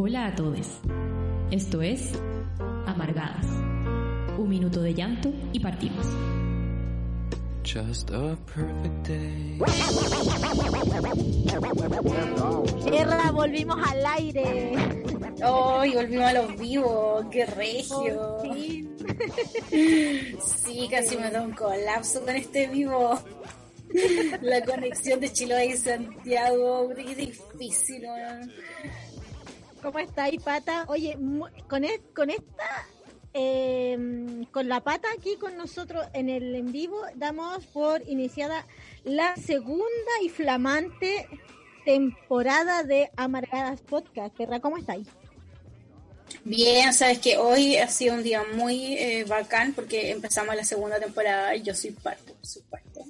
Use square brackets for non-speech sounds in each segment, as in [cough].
Hola a todos. Esto es Amargadas. Un minuto de llanto y partimos. Just a perfect day. Tierra, volvimos al aire. ¡Ay, volvimos a los vivos! ¡Qué regio! Sí, casi me da un colapso con este vivo. La conexión de Chiloé y Santiago, qué difícil, weón. ¿Cómo estáis, pata? Oye, con, es- con esta, eh, con la pata aquí con nosotros en el en vivo, damos por iniciada la segunda y flamante temporada de Amargadas Podcast. Perra, ¿cómo estáis? Bien, sabes que hoy ha sido un día muy eh, bacán porque empezamos la segunda temporada y yo soy parte, por supuesto.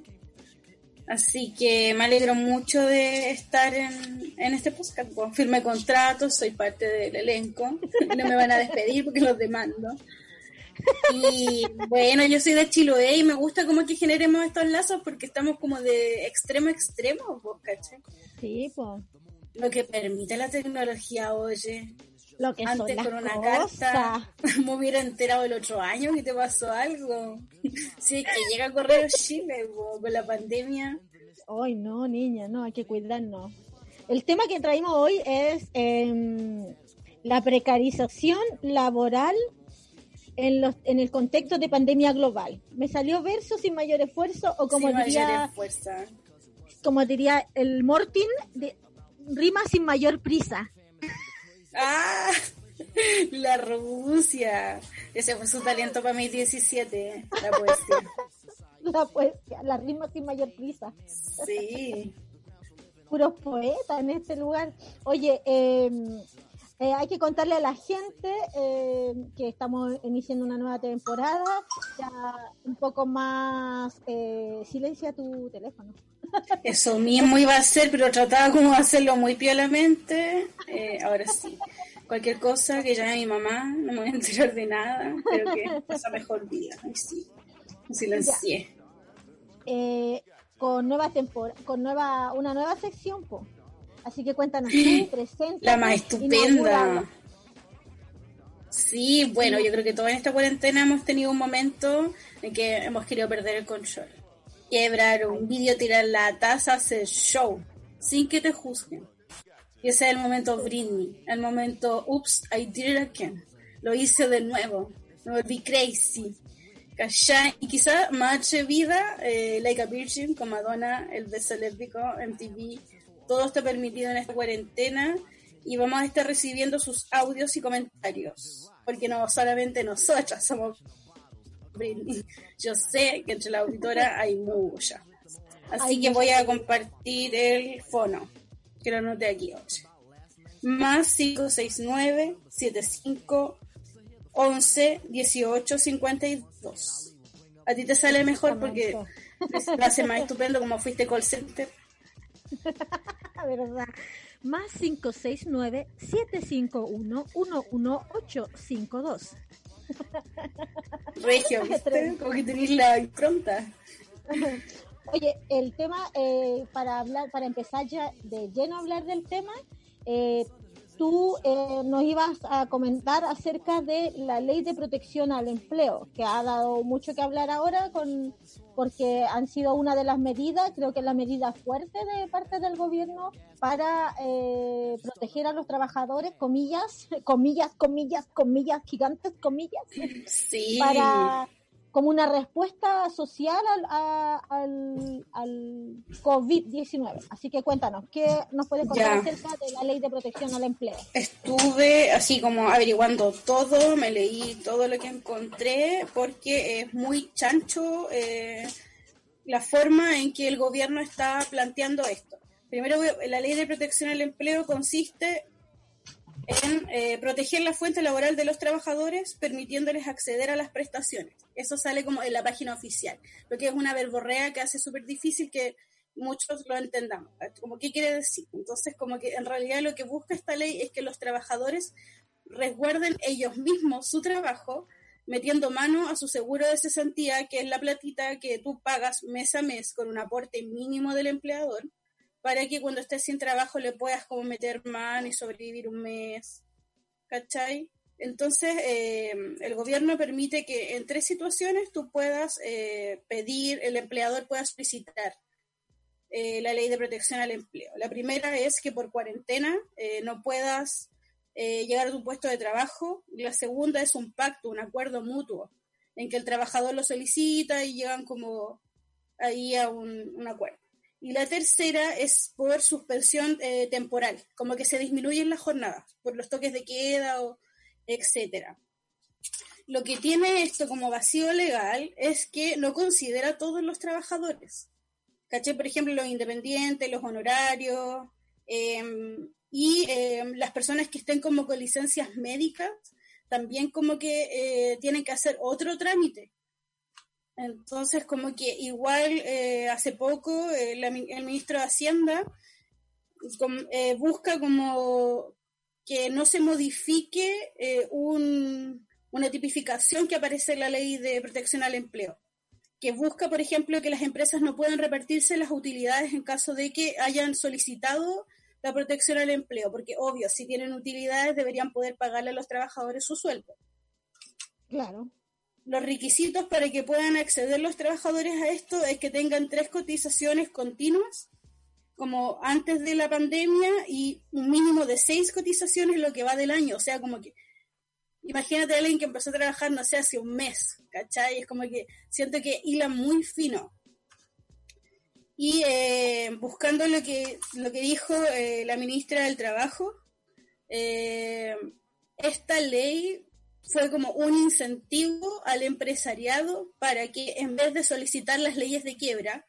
Así que me alegro mucho de estar en, en este podcast. Bueno, firme contrato, soy parte del elenco. [laughs] No me van a despedir porque los demando. Y bueno, yo soy de Chiloé y me gusta como que generemos estos lazos porque estamos como de extremo a extremo, ¿vos cachai? Sí, pues. Lo que permite la tecnología, oye. Lo que Antes con una cosas. carta [laughs] me hubiera enterado el otro año que te pasó algo. [laughs] Sí, que llega Correo Chile po, con la pandemia. Ay, no, niña, no, hay que cuidarnos. El tema que traímos hoy es em, la precarización laboral en, los, en el contexto de pandemia global. Me salió verso sin mayor esfuerzo o como Sin diría como diría el Mortin, de, rima sin mayor prisa. ¡Ah! [laughs] La Rusia. Ese fue su talento para mis 17, la poesía. [laughs] La poesía, la rima sin mayor prisa. Sí. [laughs] puros poetas en este lugar. Oye, eh, eh, hay que contarle a la gente eh, que estamos iniciando una nueva temporada, ya un poco más... Eh, silencia tu teléfono. [laughs] Eso mismo iba a hacer, pero trataba como de hacerlo muy piolamente. Eh, ahora sí. Cualquier cosa que llame a mi mamá, no me voy a enterar de nada, pero que pasa mejor vida. Ay, sí. Silencié. Eh, con nueva temporada, con nueva, una nueva sección, po. Así que cuéntanos tú, presenta. La más estupenda. Sí, bueno, yo creo que toda en esta cuarentena hemos tenido un momento en que hemos querido perder el control. Quebrar un vídeo, tirar la taza, hacer show, sin que te juzguen. Y ese es el momento Britney, el momento Oops, I did it again. Lo hice de nuevo, me volví crazy. ¿Cachai? Y quizá más atrevida, eh, Like a Virgin, con Madonna, el beso lésbico, MTV, todo está permitido en esta cuarentena y vamos a estar recibiendo sus audios y comentarios, porque no solamente nosotras somos Britney. Yo sé que entre la auditora hay mucha. Así que voy a compartir el fono, que lo anoté aquí, oye. Más 569 75 11 18 52. A ti te sale mejor porque lo hace más estupendo como fuiste call center. [laughs] ¿verdad? Más 569-751-11852. Regio, [laughs] ¿viste? Como que tenéis la impronta. [laughs] Oye, el tema, eh, para hablar, para empezar ya de lleno a hablar del tema, eh, tú eh, nos ibas a comentar acerca de la ley de protección al empleo, que ha dado mucho que hablar ahora con porque han sido una de las medidas, creo que la medida fuerte de parte del gobierno para eh, proteger a los trabajadores, comillas, [laughs] comillas, comillas, comillas, gigantes, comillas, Sí. para como una respuesta social al, a- al, al COVID-19. Así que cuéntanos, ¿qué nos puedes contar Ya. acerca de la ley de protección al empleo? Estuve así como averiguando todo, me leí todo lo que encontré, porque es muy chancho eh, la forma en que el gobierno está planteando esto. Primero, la ley de protección al empleo consiste en eh, proteger la fuente laboral de los trabajadores, permitiéndoles acceder a las prestaciones. Eso sale como en la página oficial, lo que es una verborrea que hace súper difícil que muchos lo entendamos. Como qué quiere decir. Entonces, como que en realidad lo que busca esta ley es que los trabajadores resguarden ellos mismos su trabajo, metiendo mano a su seguro de cesantía, que es la platita que tú pagas mes a mes con un aporte mínimo del empleador, para que cuando estés sin trabajo le puedas como meter mano y sobrevivir un mes ¿cachai? Entonces, eh, el gobierno permite que en tres situaciones tú puedas eh, pedir, el empleador pueda solicitar eh, la ley de protección al empleo. La primera es que por cuarentena no puedas llegar a tu puesto de trabajo. La segunda es un pacto, un acuerdo mutuo, en que el trabajador lo solicita y llegan como ahí a un, un acuerdo. Y la tercera es por suspensión temporal, como que se disminuyen las jornadas por los toques de queda o etcétera. Lo que tiene esto como vacío legal es que no considera a todos los trabajadores. ¿Caché? Por ejemplo, los independientes, los honorarios em, y em, las personas que estén como con licencias médicas también como que eh, tienen que hacer otro trámite. Entonces, como que igual eh, hace poco eh, el ministro de Hacienda busca como que no se modifique eh, una tipificación que aparece en la ley de protección al empleo, que busca, por ejemplo, que las empresas no puedan repartirse las utilidades en caso de que hayan solicitado la protección al empleo, porque obvio, si tienen utilidades deberían poder pagarle a los trabajadores su sueldo. Claro. Los requisitos para que puedan acceder los trabajadores a esto es que tengan tres cotizaciones continuas como antes de la pandemia y un mínimo de seis cotizaciones lo que va del año. O sea, como que imagínate a alguien que empezó a trabajar, no sé, hace un mes, ¿cachai? Es como que siento que hila muy fino. Y eh, buscando lo que, lo que dijo eh, la ministra del Trabajo, eh, esta ley fue como un incentivo al empresariado para que en vez de solicitar las leyes de quiebra,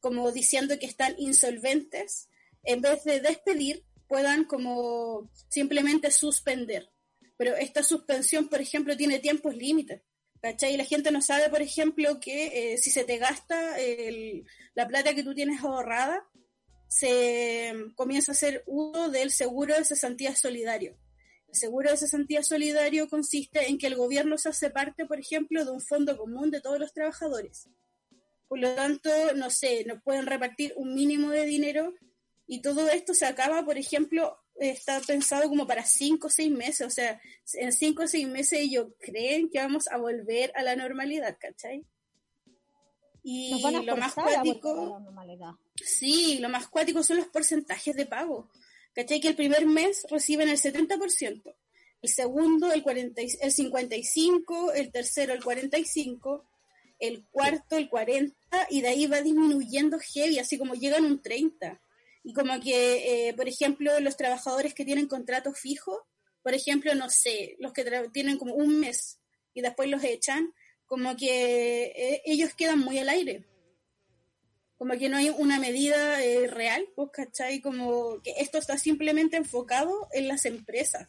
como diciendo que están insolventes, en vez de despedir, puedan como simplemente suspender. Pero esta suspensión, por ejemplo, tiene tiempos límites. ¿Cachai? Y la gente no sabe, por ejemplo, que eh, si se te gasta la plata que tú tienes ahorrada, se comienza a hacer uso del seguro de cesantía solidario. El seguro de cesantía solidario consiste en que el gobierno se hace parte, por ejemplo, de un fondo común de todos los trabajadores. Por lo tanto, no sé, nos pueden repartir un mínimo de dinero y todo esto se acaba, por ejemplo, está pensado como para cinco o seis meses, o sea, en cinco o seis meses ellos creen que vamos a volver a la normalidad, ¿cachai? Y lo más cuático, sí, lo más cuático son los porcentajes de pago, ¿cachai? Que el primer mes reciben el 70%, el segundo el, 40, el 55%, el tercero el 45%, el cuarto, el 40, y de ahí va disminuyendo heavy, así como llegan un 30. Y como que, eh, por ejemplo, los trabajadores que tienen contrato fijo, por ejemplo, no sé, los que tienen como un mes y después los echan, como que eh, ellos quedan muy al aire. Como que no hay una medida eh, real, pues, ¿cachai? Como que esto está simplemente enfocado en las empresas,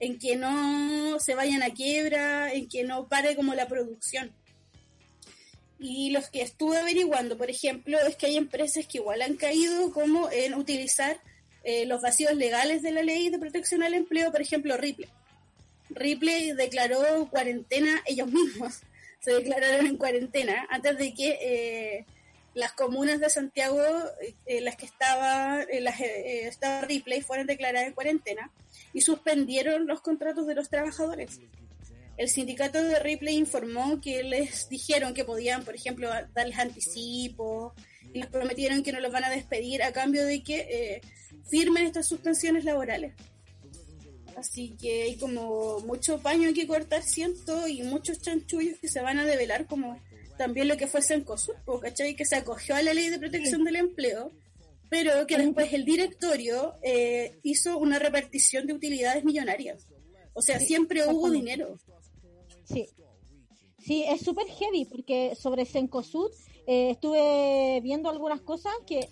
en que no se vayan a quiebra, en que no pare como la producción. Y los que estuve averiguando, por ejemplo, es que hay empresas que igual han caído como en utilizar eh, los vacíos legales de la ley de protección al empleo, por ejemplo, Ripley. Ripley declaró cuarentena ellos mismos, [laughs] se declararon en cuarentena antes de que eh, las comunas de Santiago, eh, las que estaba, las, estaba Ripley, fueran declaradas en cuarentena y suspendieron los contratos de los trabajadores el sindicato de Ripley informó que les dijeron que podían, por ejemplo, darles anticipo y les prometieron que no los van a despedir a cambio de que eh, firmen estas suspensiones laborales. Así que hay como mucho paño que cortar, siento, y muchos chanchullos que se van a develar, como también lo que fue Sencosur, ¿cachai? Que se acogió a la ley de protección del empleo, pero que después el directorio eh, hizo una repartición de utilidades millonarias. O sea, siempre hubo dinero. Sí. Sí, es súper heavy porque sobre Sencosud eh, estuve viendo algunas cosas que,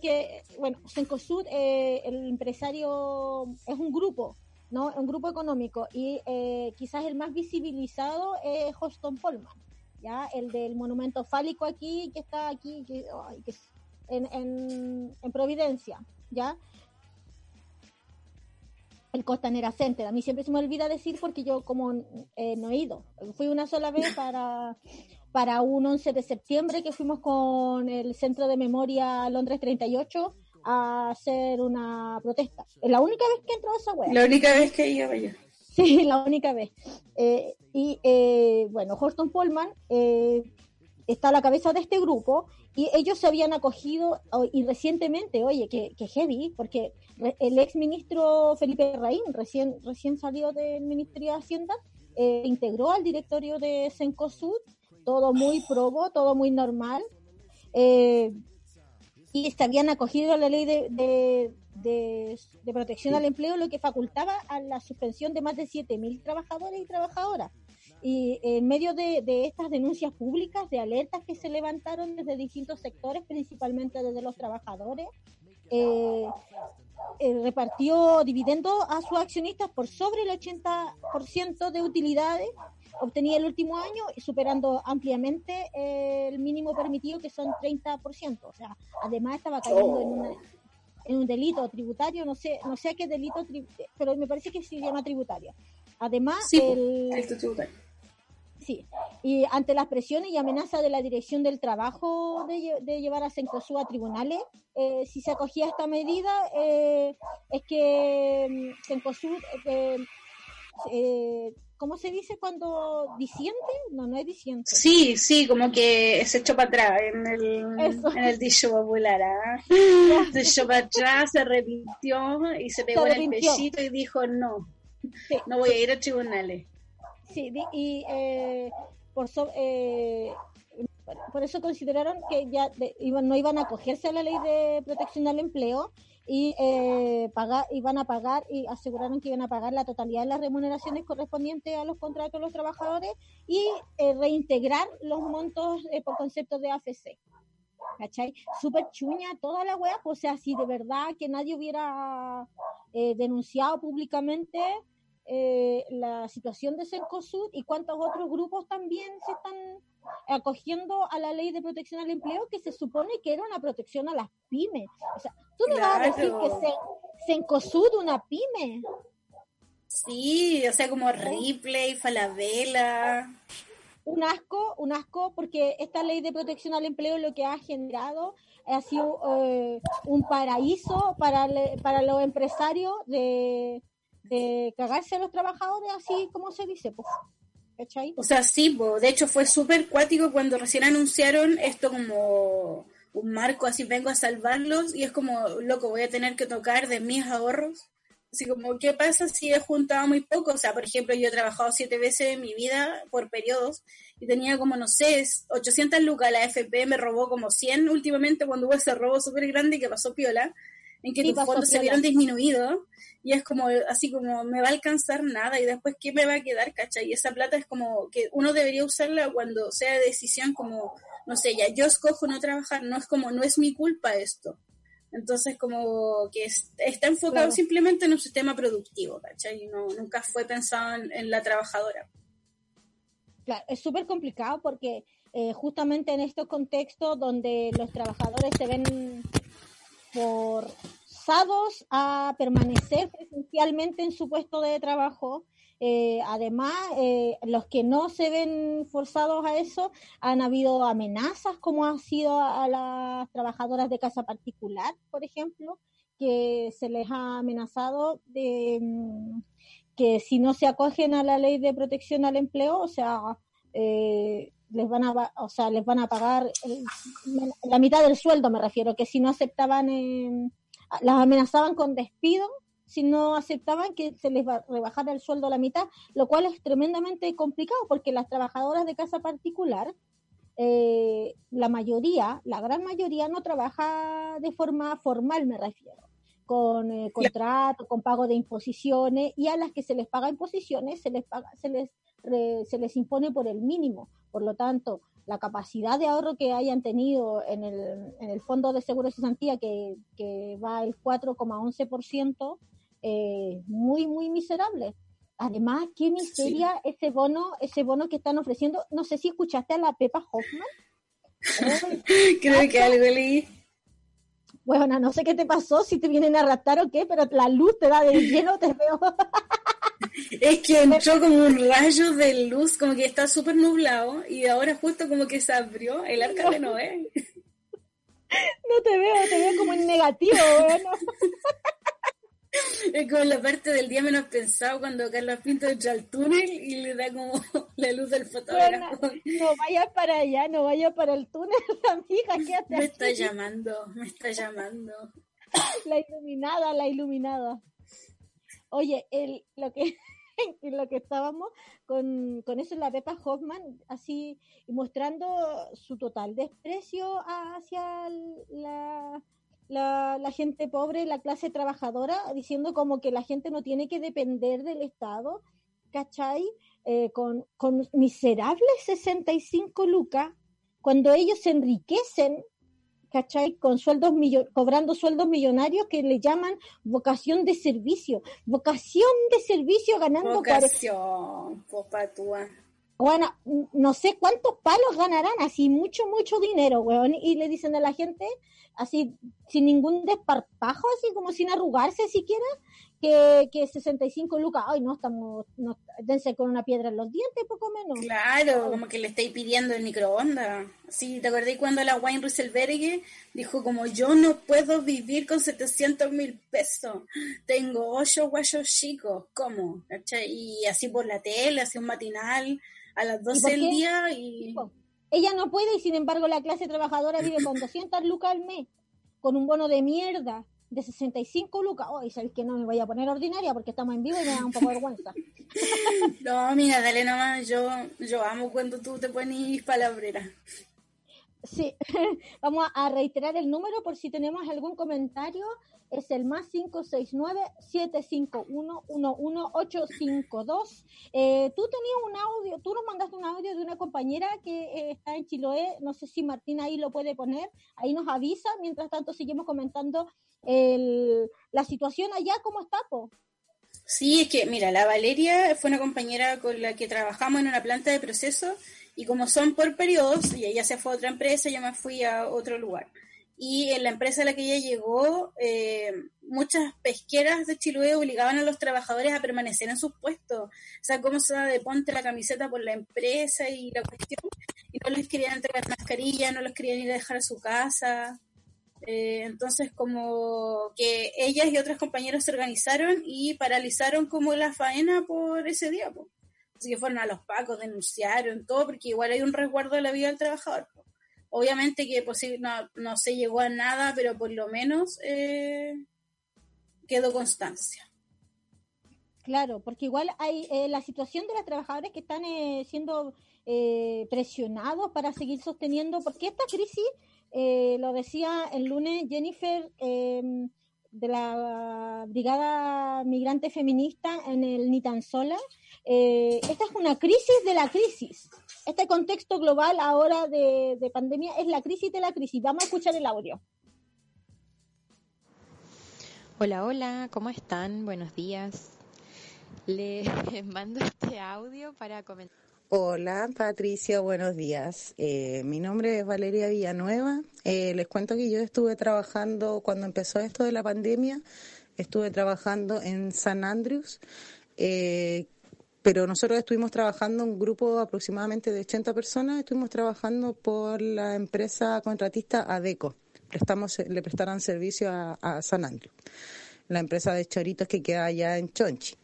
que bueno, Sencosud, eh, el empresario es un grupo, ¿no? Un grupo económico y eh, quizás el más visibilizado es Hoston Polman, El del monumento fálico aquí, que está aquí, que, en, en, en Providencia, ¿ya? el Costanera Center. A mí siempre se me olvida decir porque yo como eh, no he ido. Fui una sola vez para, para un 11 de septiembre que fuimos con el Centro de Memoria Londres 38 a hacer una protesta. Es la única vez que entró esa wea. La única vez que iba yo. Sí, [laughs] la única vez. Eh, y eh, bueno, Horton Polman eh, está a la cabeza de este grupo y ellos se habían acogido y recientemente, oye, que, heavy, porque el ex ministro Felipe Raín, recién, recién salió del Ministerio de Hacienda, integró al directorio de Sencosud, todo muy probo, todo muy normal. y se habían acogido a la ley de, protección al empleo, lo que facultaba a la suspensión de más de 7.000 trabajadores y trabajadoras. Y en medio de, estas denuncias públicas, de alertas que se levantaron desde distintos sectores, principalmente desde los trabajadores, eh, eh, repartió dividendos a sus accionistas por sobre el 80% de utilidades obtenía el último año, superando ampliamente el mínimo permitido, que son 30%. O sea, además estaba cayendo en una en un delito tributario, no sé, no sé qué delito, pero me parece que se llama tributario. Además, sí, el, tributario. Sí, y ante las presiones y amenazas de la Dirección del Trabajo de, llevar a Sencosú a tribunales, eh, si se acogía esta medida, eh, es que mm, Sencosú eh, eh ¿cómo se dice cuando disiente? No, no es disiente. Sí, sí, como que se echó para atrás en el, en el dicho popular. ¿ah? [laughs] Se echó para atrás, se repitió y se pegó en el pechito y dijo no, no voy a ir a tribunales. Sí, y eh, por, eh, por eso consideraron que ya no iban a acogerse a la ley de protección al empleo y eh, pagar, iban a pagar y aseguraron que iban a pagar la totalidad de las remuneraciones correspondientes a los contratos de los trabajadores y eh, reintegrar los montos eh, por concepto de AFC. ¿Cachai? Súper chuña toda la web, pues, o sea, si de verdad que nadie hubiera eh, denunciado públicamente la situación de Cencosud y cuántos otros grupos también se están acogiendo a la ley de protección al empleo que se supone que era una protección a las pymes. O sea, tú me vas a decir que se, se encosud una pyme. Sí, o sea, como Ripley, Falabella. Un asco, un asco, porque esta ley de protección al empleo lo que ha generado ha sido eh, un paraíso para, para los empresarios de, de cagarse a los trabajadores, así como se dice, pues. O sea, sí, de hecho fue súper cuático cuando recién anunciaron esto como un marco, así vengo a salvarlos y es como, loco, voy a tener que tocar de mis ahorros. Así como, ¿qué pasa si he juntado muy poco? O sea, por ejemplo, yo he trabajado siete veces en mi vida por periodos y tenía como, no sé, 800 lucas. La FP me robó como 100 últimamente cuando hubo ese robo súper grande que pasó piola, en que tus fondos se vieron disminuidos y es como así como me va a alcanzar nada y después qué me va a quedar, ¿cachai? Y esa plata es como que uno debería usarla cuando sea decisión como, no sé, ya yo escojo no trabajar, no es como, no es mi culpa esto. Entonces como que está enfocado simplemente en un sistema productivo, ¿cachai? Y no, nunca fue pensado en, la trabajadora. Claro, es súper complicado porque eh, justamente en estos contextos donde los trabajadores se ven por a permanecer presencialmente en su puesto de trabajo. Eh, además, eh, los que no se ven forzados a eso, han habido amenazas como ha sido a las trabajadoras de casa particular, por ejemplo, que se les ha amenazado de mm, que si no se acogen a la ley de protección al empleo, o sea, eh, les van a, o sea, les van a pagar la mitad del sueldo, me refiero, que si no aceptaban las amenazaban con despido si no aceptaban que se les rebajara el sueldo la mitad, lo cual es tremendamente complicado porque las trabajadoras de casa particular, eh, la mayoría, la gran mayoría no trabaja de forma formal, me refiero, con eh, contrato, con pago de imposiciones y a las que se les paga imposiciones se les paga, se les se les impone por el mínimo. Por lo tanto, la capacidad de ahorro que hayan tenido en el, en el Fondo de Seguro de Cesantía, que, que va el 4,11%, eh, muy, muy miserable. Además, qué miseria ese bono, ese bono que están ofreciendo. No sé si escuchaste a la Pepa Hoffman. [laughs] Creo que algo leí. Bueno, no sé qué te pasó, si te vienen a raptar o qué, pero la luz te da de lleno, te veo. [laughs] Es que entró como un rayo de luz, como que está súper nublado, y ahora justo como que se abrió el arca de Noé. [laughs] No te veo, te veo como en negativo negativo, [laughs] bueno. Es como la parte del día menos pensado cuando Carlos Pinto entra al túnel y le da como [laughs] la luz del fotógrafo. no vaya para allá, no vaya para el túnel, [laughs] amiga, quédate Me está llamando, me está llamando. La iluminada, la iluminada. Oye, el, lo que [laughs] lo que estábamos con, con eso la Pepa Hoffman, así mostrando su total desprecio hacia la la, gente pobre, la clase trabajadora, diciendo como que la gente no tiene que depender del Estado, ¿cachai? Eh, con, con miserables 65 lucas, cuando ellos se enriquecen, ¿cachai? Con sueldos cobrando sueldos millonarios que le llaman vocación de servicio. Vocación de servicio ganando... Vocación, Bueno, no sé cuántos palos ganarán, así mucho, mucho dinero, weón. Y le dicen a la gente, así sin ningún desparpajo, así como sin arrugarse siquiera, que, que 65 lucas, ay, no, estamos, no, dense con una piedra en los dientes, poco menos. Claro, como que le estáis pidiendo el microondas. Sí, ¿te acordás cuando la Wayne Rieselberg dijo como yo no puedo vivir con 700 mil pesos? Tengo ocho guayos chicos, ¿cómo? Y así por la tele, así un matinal, a las 12 del día y... Ella no puede y sin embargo la clase trabajadora vive con [clears throat] 200 lucas al mes, con un bono de mierda de 65 lucas. Oh, y sabéis que no me voy a poner ordinaria porque estamos en vivo y me da un poco de vergüenza. [laughs] no, mira, dale nomás, yo, yo amo cuando tú te pones palabrera. Sí, [laughs] vamos a reiterar el número por si tenemos algún comentario. Es el más 569-751-11852. Eh, tú tenías un audio, tú nos mandaste un audio de una compañera que eh, está en Chiloé, no sé si Martín ahí lo puede poner, ahí nos avisa, mientras tanto seguimos comentando el, la situación allá, ¿cómo está, po? Sí, es que, mira, la Valeria fue una compañera con la que trabajamos en una planta de proceso y como son por periodos, y ella se fue a otra empresa, yo me fui a otro lugar y en la empresa a la que ella llegó, eh, muchas pesqueras de Chiloé obligaban a los trabajadores a permanecer en sus puestos. O sea, cómo se da de ponte la camiseta por la empresa y la cuestión. Y no les querían entregar mascarilla, no los querían ir a dejar a su casa. Eh, entonces, como que ellas y otras compañeras se organizaron y paralizaron como la faena por ese día. Así que fueron a los pacos, denunciaron todo, porque igual hay un resguardo de la vida del trabajador. Obviamente que no, no se llegó a nada, pero por lo menos eh, quedó constancia. Claro, porque igual hay eh, la situación de los trabajadores que están eh, siendo presionados para seguir sosteniendo, porque esta crisis, lo decía el lunes Jennifer em, de la Brigada Migrante Feminista en el Ni sola, esta es una crisis de la crisis este contexto global ahora de, pandemia es la crisis de la crisis. Vamos a escuchar el audio. Hola, hola, ¿cómo están? Buenos días. Les [laughs] mando este audio para comentar. Hola Patricia, buenos días. Eh, mi nombre es Valeria Villanueva. Eh, les cuento que yo estuve trabajando cuando empezó esto de la pandemia, estuve trabajando en San Andrews, eh, pero nosotros estuvimos trabajando un grupo aproximadamente de 80 personas, estuvimos trabajando por la empresa contratista ADECO. Le prestaron servicio a, San Andrew, la empresa de choritos que queda allá en Chonchi.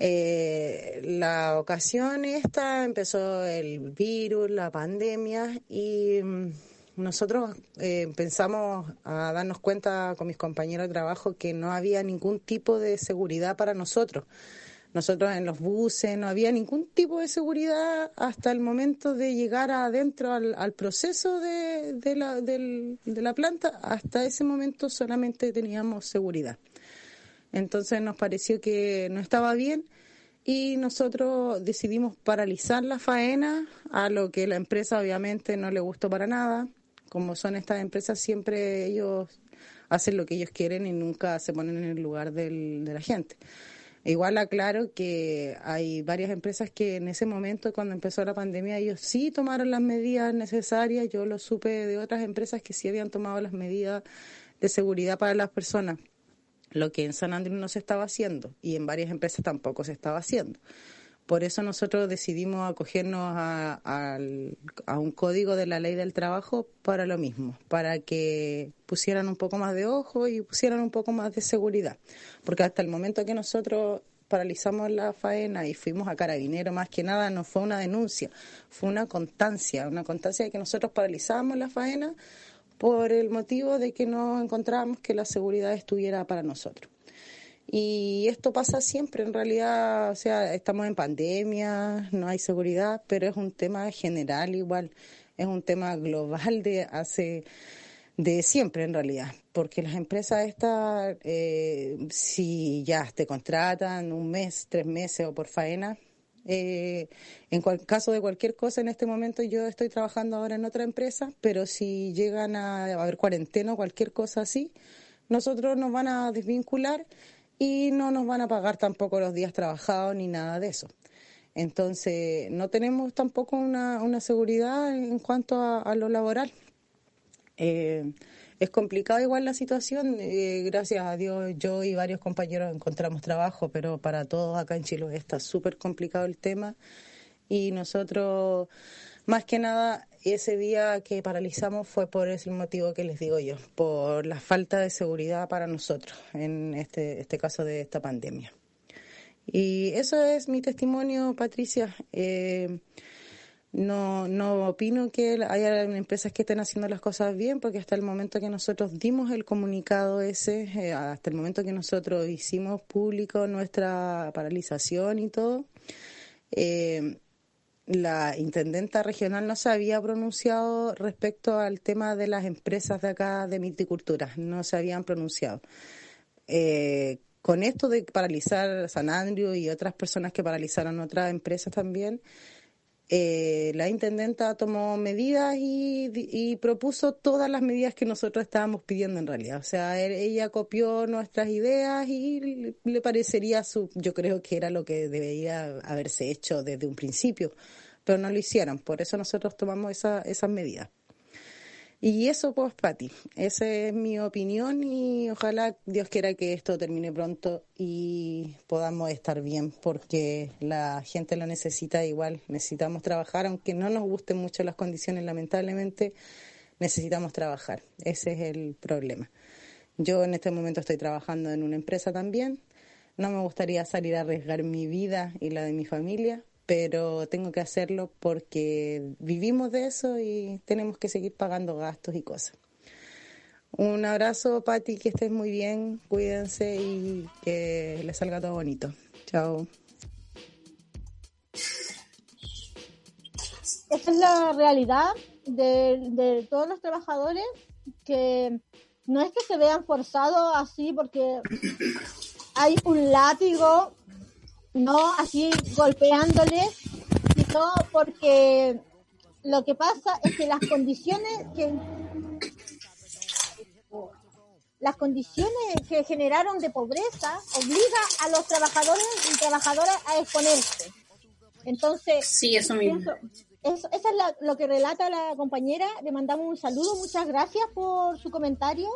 Eh, la ocasión esta empezó el virus, la pandemia y mm, nosotros eh, empezamos a darnos cuenta con mis compañeros de trabajo que no había ningún tipo de seguridad para nosotros nosotros en los buses no había ningún tipo de seguridad hasta el momento de llegar adentro al, proceso de, de, la, de la planta. Hasta ese momento solamente teníamos seguridad. Entonces nos pareció que no estaba bien y nosotros decidimos paralizar la faena, a lo que la empresa obviamente no le gustó para nada. Como son estas empresas, siempre ellos hacen lo que ellos quieren y nunca se ponen en el lugar del, de la gente. Igual aclaro que hay varias empresas que en ese momento, cuando empezó la pandemia, ellos sí tomaron las medidas necesarias. Yo lo supe de otras empresas que sí habían tomado las medidas de seguridad para las personas, lo que en San Andrés no se estaba haciendo y en varias empresas tampoco se estaba haciendo. Por eso nosotros decidimos acogernos a, a, un código de la ley del trabajo para lo mismo, para que pusieran un poco más de ojo y pusieran un poco más de seguridad. Porque hasta el momento que nosotros paralizamos la faena y fuimos a carabinero, más que nada no fue una denuncia, fue una constancia, una constancia de que nosotros paralizamos la faena por el motivo de que no encontrábamos que la seguridad estuviera para nosotros. Y esto pasa siempre, en realidad, o sea, estamos en pandemia, no hay seguridad, pero es un tema general igual, es un tema global de hace de siempre en realidad, porque las empresas estas, eh, si ya te contratan un mes, tres meses o por faena, eh, en caso de cualquier cosa, en este momento yo estoy trabajando ahora en otra empresa, pero si llegan a haber cuarentena o cualquier cosa así, nosotros nos van a desvincular y no nos van a pagar tampoco los días trabajados ni nada de eso. Entonces, no tenemos tampoco una, una seguridad en cuanto a, lo laboral. Eh, es complicado igual la situación. Eh, gracias a Dios, yo y varios compañeros encontramos trabajo, pero para todos acá en Chile está súper complicado el tema. Y nosotros, más que nada, ese día que paralizamos fue por ese motivo que les digo yo, por la falta de seguridad para nosotros en este, este caso de esta pandemia. Y eso es mi testimonio, Patricia. Eh, no, no opino que haya empresas que estén haciendo las cosas bien, porque hasta el momento que nosotros dimos el comunicado ese, eh, hasta el momento que nosotros hicimos público nuestra paralización y todo, eh, la intendenta regional no se había pronunciado respecto al tema de las empresas de acá de Multicultura, no se habían pronunciado. Eh, con esto de paralizar San Andrew y otras personas que paralizaron otras empresas también, eh, la intendenta tomó medidas y, propuso todas las medidas que nosotros estábamos pidiendo en realidad. O sea, e, ella copió nuestras ideas y le parecería, su, yo creo que era lo que debería haberse hecho desde un principio, pero no lo hicieron. Por eso nosotros tomamos esa, esas medidas. Y eso pues, Pati, esa es mi opinión y ojalá Dios quiera que esto termine pronto y podamos estar bien porque la gente lo necesita igual, necesitamos trabajar, aunque no nos gusten mucho las condiciones, lamentablemente necesitamos trabajar, ese es el problema. Yo en este momento estoy trabajando en una empresa también, no me gustaría salir a arriesgar mi vida y la de mi familia, pero tengo que hacerlo porque vivimos de eso y tenemos que seguir pagando gastos y cosas. Un abrazo, Patti, que estés muy bien, cuídense y que les salga todo bonito. Chao. Esa es la realidad de, de todos los trabajadores que no es que se vean forzados así porque hay un látigo no así golpeándole, sino porque lo que pasa es que las condiciones que las condiciones que generaron de pobreza obliga a los trabajadores y trabajadoras a exponerse. Entonces, sí, eso mismo. Eso, es lo que relata la compañera. Le mandamos un saludo. Muchas gracias por su comentario.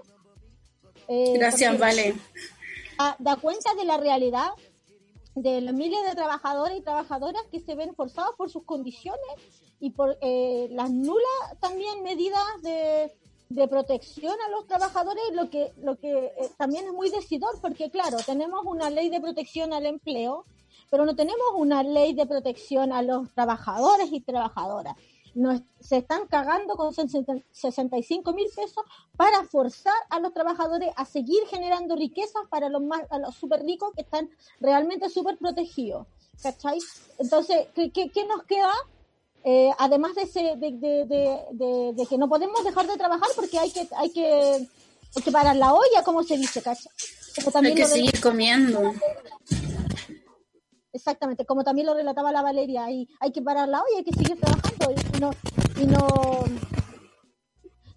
Eh, gracias, Vale. Da cuenta de la realidad de los miles de trabajadores y trabajadoras que se ven forzados por sus condiciones y por eh, las nulas también medidas de, protección a los trabajadores, lo que, lo que eh, también es muy decidor, porque claro, tenemos una ley de protección al empleo, pero no tenemos una ley de protección a los trabajadores y trabajadoras nos, se están cagando con 65 mil pesos para forzar a los trabajadores a seguir generando riquezas para los más, a los súper ricos que están realmente súper protegidos. ¿Cachai? Entonces, ¿qué, qué, nos queda? Eh, además de, ese, de, de, de, que no podemos dejar de trabajar porque hay que, hay que, hay que parar la olla, como se dice, ¿cachai? hay que seguir comiendo. Exactamente, como también lo relataba la Valeria, y hay que parar la olla, hay que seguir trabajando y no,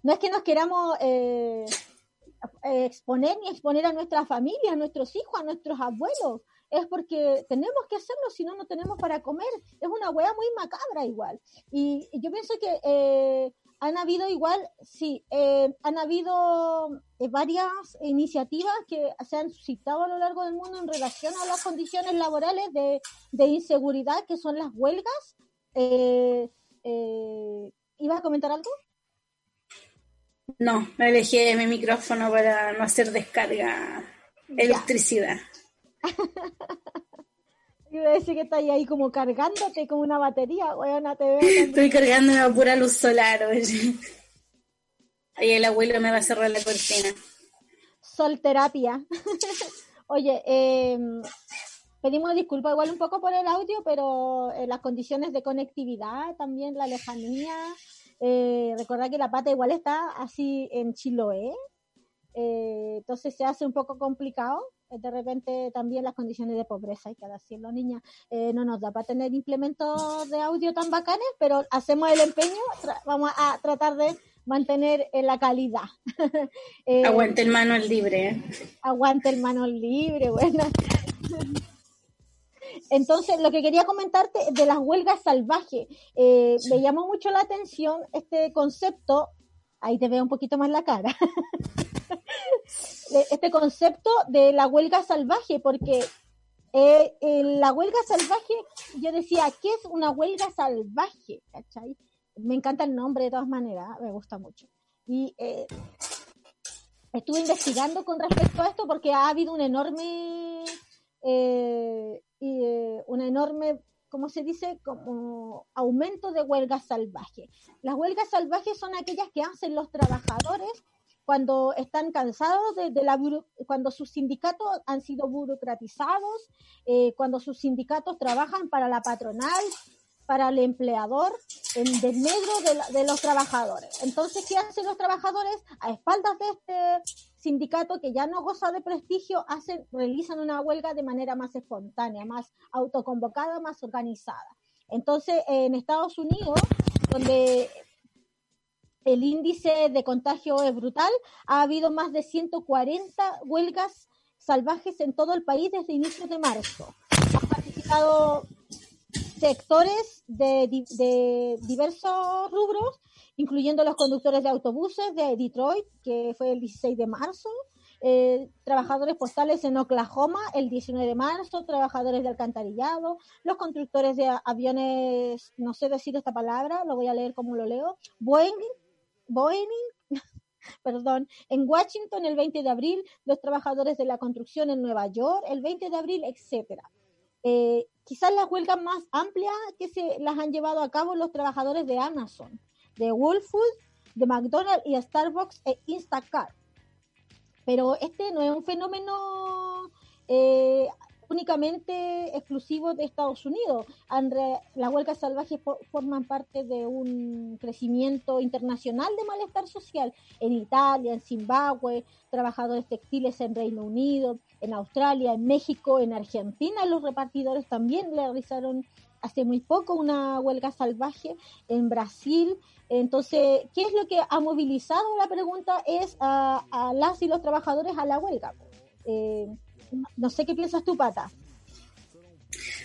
no, es que nos queramos eh, exponer ni exponer a nuestra familia, a nuestros hijos, a nuestros abuelos, es porque tenemos que hacerlo, si no, no tenemos para comer. Es una hueá muy macabra igual. Y, yo pienso que eh, han habido igual, sí, eh, han habido varias iniciativas que se han suscitado a lo largo del mundo en relación a las condiciones laborales de, de inseguridad, que son las huelgas. Eh, ¿Ibas a comentar algo? No, me de mi micrófono para no hacer descarga electricidad. [laughs] Iba a decir que estás ahí como cargándote como una batería, weona, te veo. [laughs] Estoy cargando una pura luz solar, oye. Ahí el abuelo me va a cerrar la cortina. Solterapia. [laughs] Oye, eh, pedimos disculpas igual un poco por el audio, pero eh, las condiciones de conectividad, también la lejanía. Eh, recordad que la pata igual está así en Chiloé, eh, entonces se hace un poco complicado. Eh, De repente también las condiciones de pobreza, hay que decirlo, niña, eh, no nos da para tener implementos de audio tan bacanes, pero hacemos el empeño, vamos a tratar de mantener eh, la calidad. [laughs] Eh, Aguante el mano libre. aguante el mano libre, bueno. [laughs] Entonces, lo que quería comentarte de las huelgas salvajes, eh, me llamó mucho la atención este concepto, ahí te veo un poquito más la cara, [laughs] este concepto de la huelga salvaje, porque eh, la huelga salvaje, yo decía, ¿qué es una huelga salvaje? ¿Cachai? Me encanta el nombre de todas maneras, me gusta mucho. Y eh, estuve investigando con respecto a esto porque ha habido un enorme, y, eh, una enorme, ¿cómo se dice? Como aumento de huelgas salvajes. Las huelgas salvajes son aquellas que hacen los trabajadores cuando están cansados de, de la cuando sus sindicatos han sido burocratizados, eh, cuando sus sindicatos trabajan para la patronal, para el empleador, en desmedro de, de los trabajadores. Entonces, ¿qué hacen los trabajadores? A espaldas de este sindicato que ya no goza de prestigio, hacen, realizan una huelga de manera más espontánea, más autoconvocada, más organizada. Entonces, en Estados Unidos, donde el índice de contagio es brutal, ha habido más de 140 huelgas salvajes en todo el país desde inicios de marzo. Han participado sectores de diversos rubros, incluyendo los conductores de autobuses de Detroit, que fue el 16 de marzo, eh, trabajadores postales en Oklahoma el 19 de marzo, trabajadores de alcantarillado, los constructores de aviones, no sé decir esta palabra, lo voy a leer como lo leo, Boeing, Boeing, [laughs] perdón, en Washington el 20 de abril, los trabajadores de la construcción en Nueva York el 20 de abril, etcétera. Eh, quizás las huelgas más amplias que se las han llevado a cabo los trabajadores de Amazon, de Whole de McDonald's y Starbucks e Instacart. Pero este no es un fenómeno eh, únicamente exclusivo de Estados Unidos. Las huelgas salvajes fo- forman parte de un crecimiento internacional de malestar social en Italia, en Zimbabue, trabajadores textiles en Reino Unido, en Australia, en México, en Argentina. Los repartidores también realizaron hace muy poco una huelga salvaje en Brasil. Entonces, ¿qué es lo que ha movilizado? La pregunta es a, a las y los trabajadores a la huelga. Eh, no sé qué piensas tú, Pata.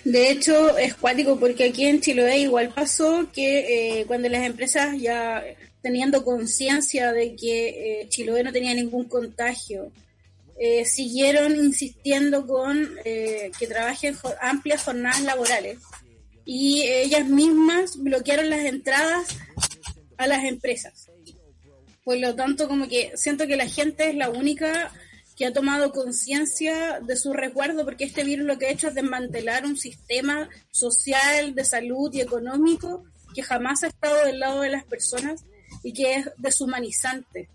De hecho, es cuático porque aquí en Chiloé igual pasó que eh, cuando las empresas ya teniendo conciencia de que eh, Chiloé no tenía ningún contagio, eh, siguieron insistiendo con eh, que trabajen amplias jornadas laborales y ellas mismas bloquearon las entradas a las empresas. Por lo tanto, como que siento que la gente es la única que ha tomado conciencia de su resguardo, porque este virus lo que ha hecho es desmantelar un sistema social, de salud y económico que jamás ha estado del lado de las personas y que es deshumanizante.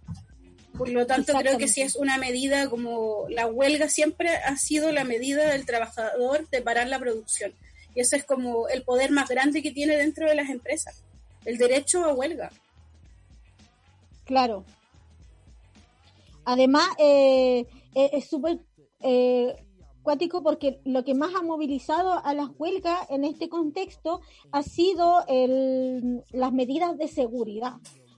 Por lo tanto, creo que si es una medida como la huelga siempre ha sido la medida del trabajador de parar la producción. Y ese es como el poder más grande que tiene dentro de las empresas, el derecho a huelga. Claro. Además, eh, eh, es súper eh, cuático porque lo que más ha movilizado a las huelgas en este contexto ha sido el, las medidas de seguridad.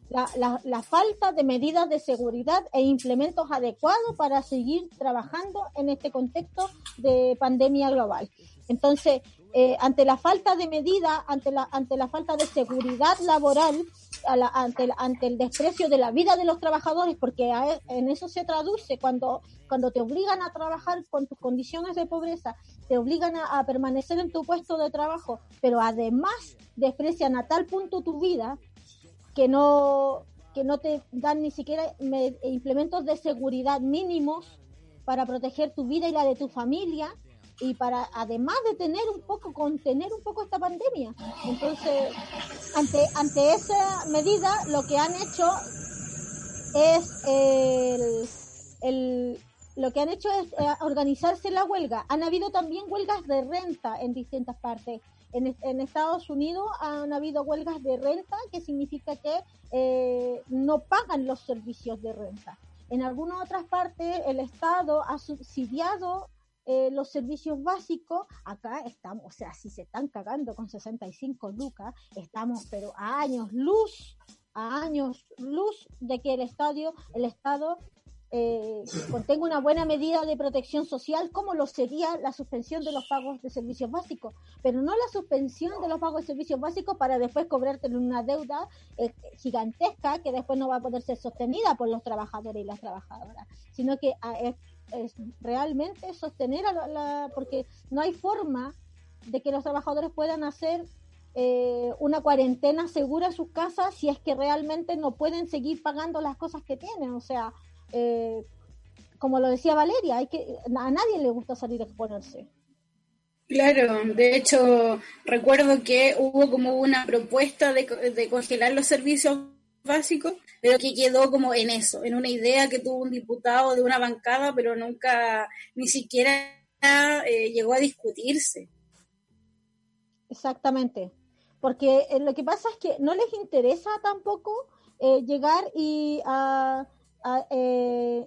La, falta de medidas de seguridad e implementos adecuados para seguir trabajando en este contexto de pandemia global. Entonces, eh, ante la falta de medida, ante la, ante la falta de seguridad laboral, ante, el, ante el desprecio de la vida de los trabajadores, porque en eso se traduce cuando, cuando te obligan a trabajar con tus condiciones de pobreza, te obligan a, permanecer en tu puesto de trabajo, pero además desprecian a tal punto tu vida que no, que no te dan ni siquiera implementos de seguridad mínimos para proteger tu vida y la de tu familia y para además de tener un poco contener un poco esta pandemia. Entonces ante ante esa medida lo que han hecho es el, el lo que han hecho es eh, organizarse la huelga. Han habido también huelgas de renta en distintas partes. En, en Estados Unidos han habido huelgas de renta que significa que eh, no pagan los servicios de renta. En algunas otras partes el Estado ha subsidiado eh, los servicios básicos, acá estamos, o sea, si se están cagando con 65 lucas, estamos pero a años luz, a años luz de que el estadio, el Estado eh, contenga una buena medida de protección social, como lo sería la suspensión de los pagos de servicios básicos, pero no la suspensión de los pagos de servicios básicos para después cobrarte una deuda eh, gigantesca que después no va a poder ser sostenida por los trabajadores y las trabajadoras, sino que ah, es es realmente sostener a la, porque no hay forma de que los trabajadores puedan hacer eh, una cuarentena segura en sus casas si es que realmente no pueden seguir pagando las cosas que tienen. O sea, eh, como lo decía Valeria, hay que a nadie le gusta salir a exponerse. Claro, de hecho recuerdo que hubo como una propuesta de, de congelar los servicios básico, pero que quedó como en eso, en una idea que tuvo un diputado de una bancada, pero nunca ni siquiera eh, llegó a discutirse. Exactamente, porque eh, lo que pasa es que no les interesa tampoco eh, llegar y a,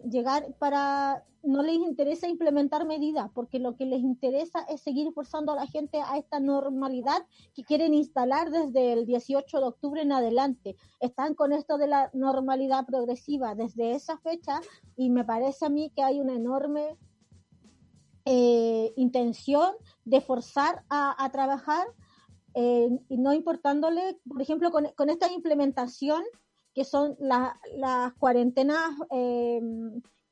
llegar para no les interesa implementar medidas, porque lo que les interesa es seguir forzando a la gente a esta normalidad que quieren instalar desde el 18 de octubre en adelante. Están con esto de la normalidad progresiva desde esa fecha y me parece a mí que hay una enorme eh, intención de forzar a, trabajar eh, no importándole, por ejemplo, con, con esta implementación que son las cuarentenas eh,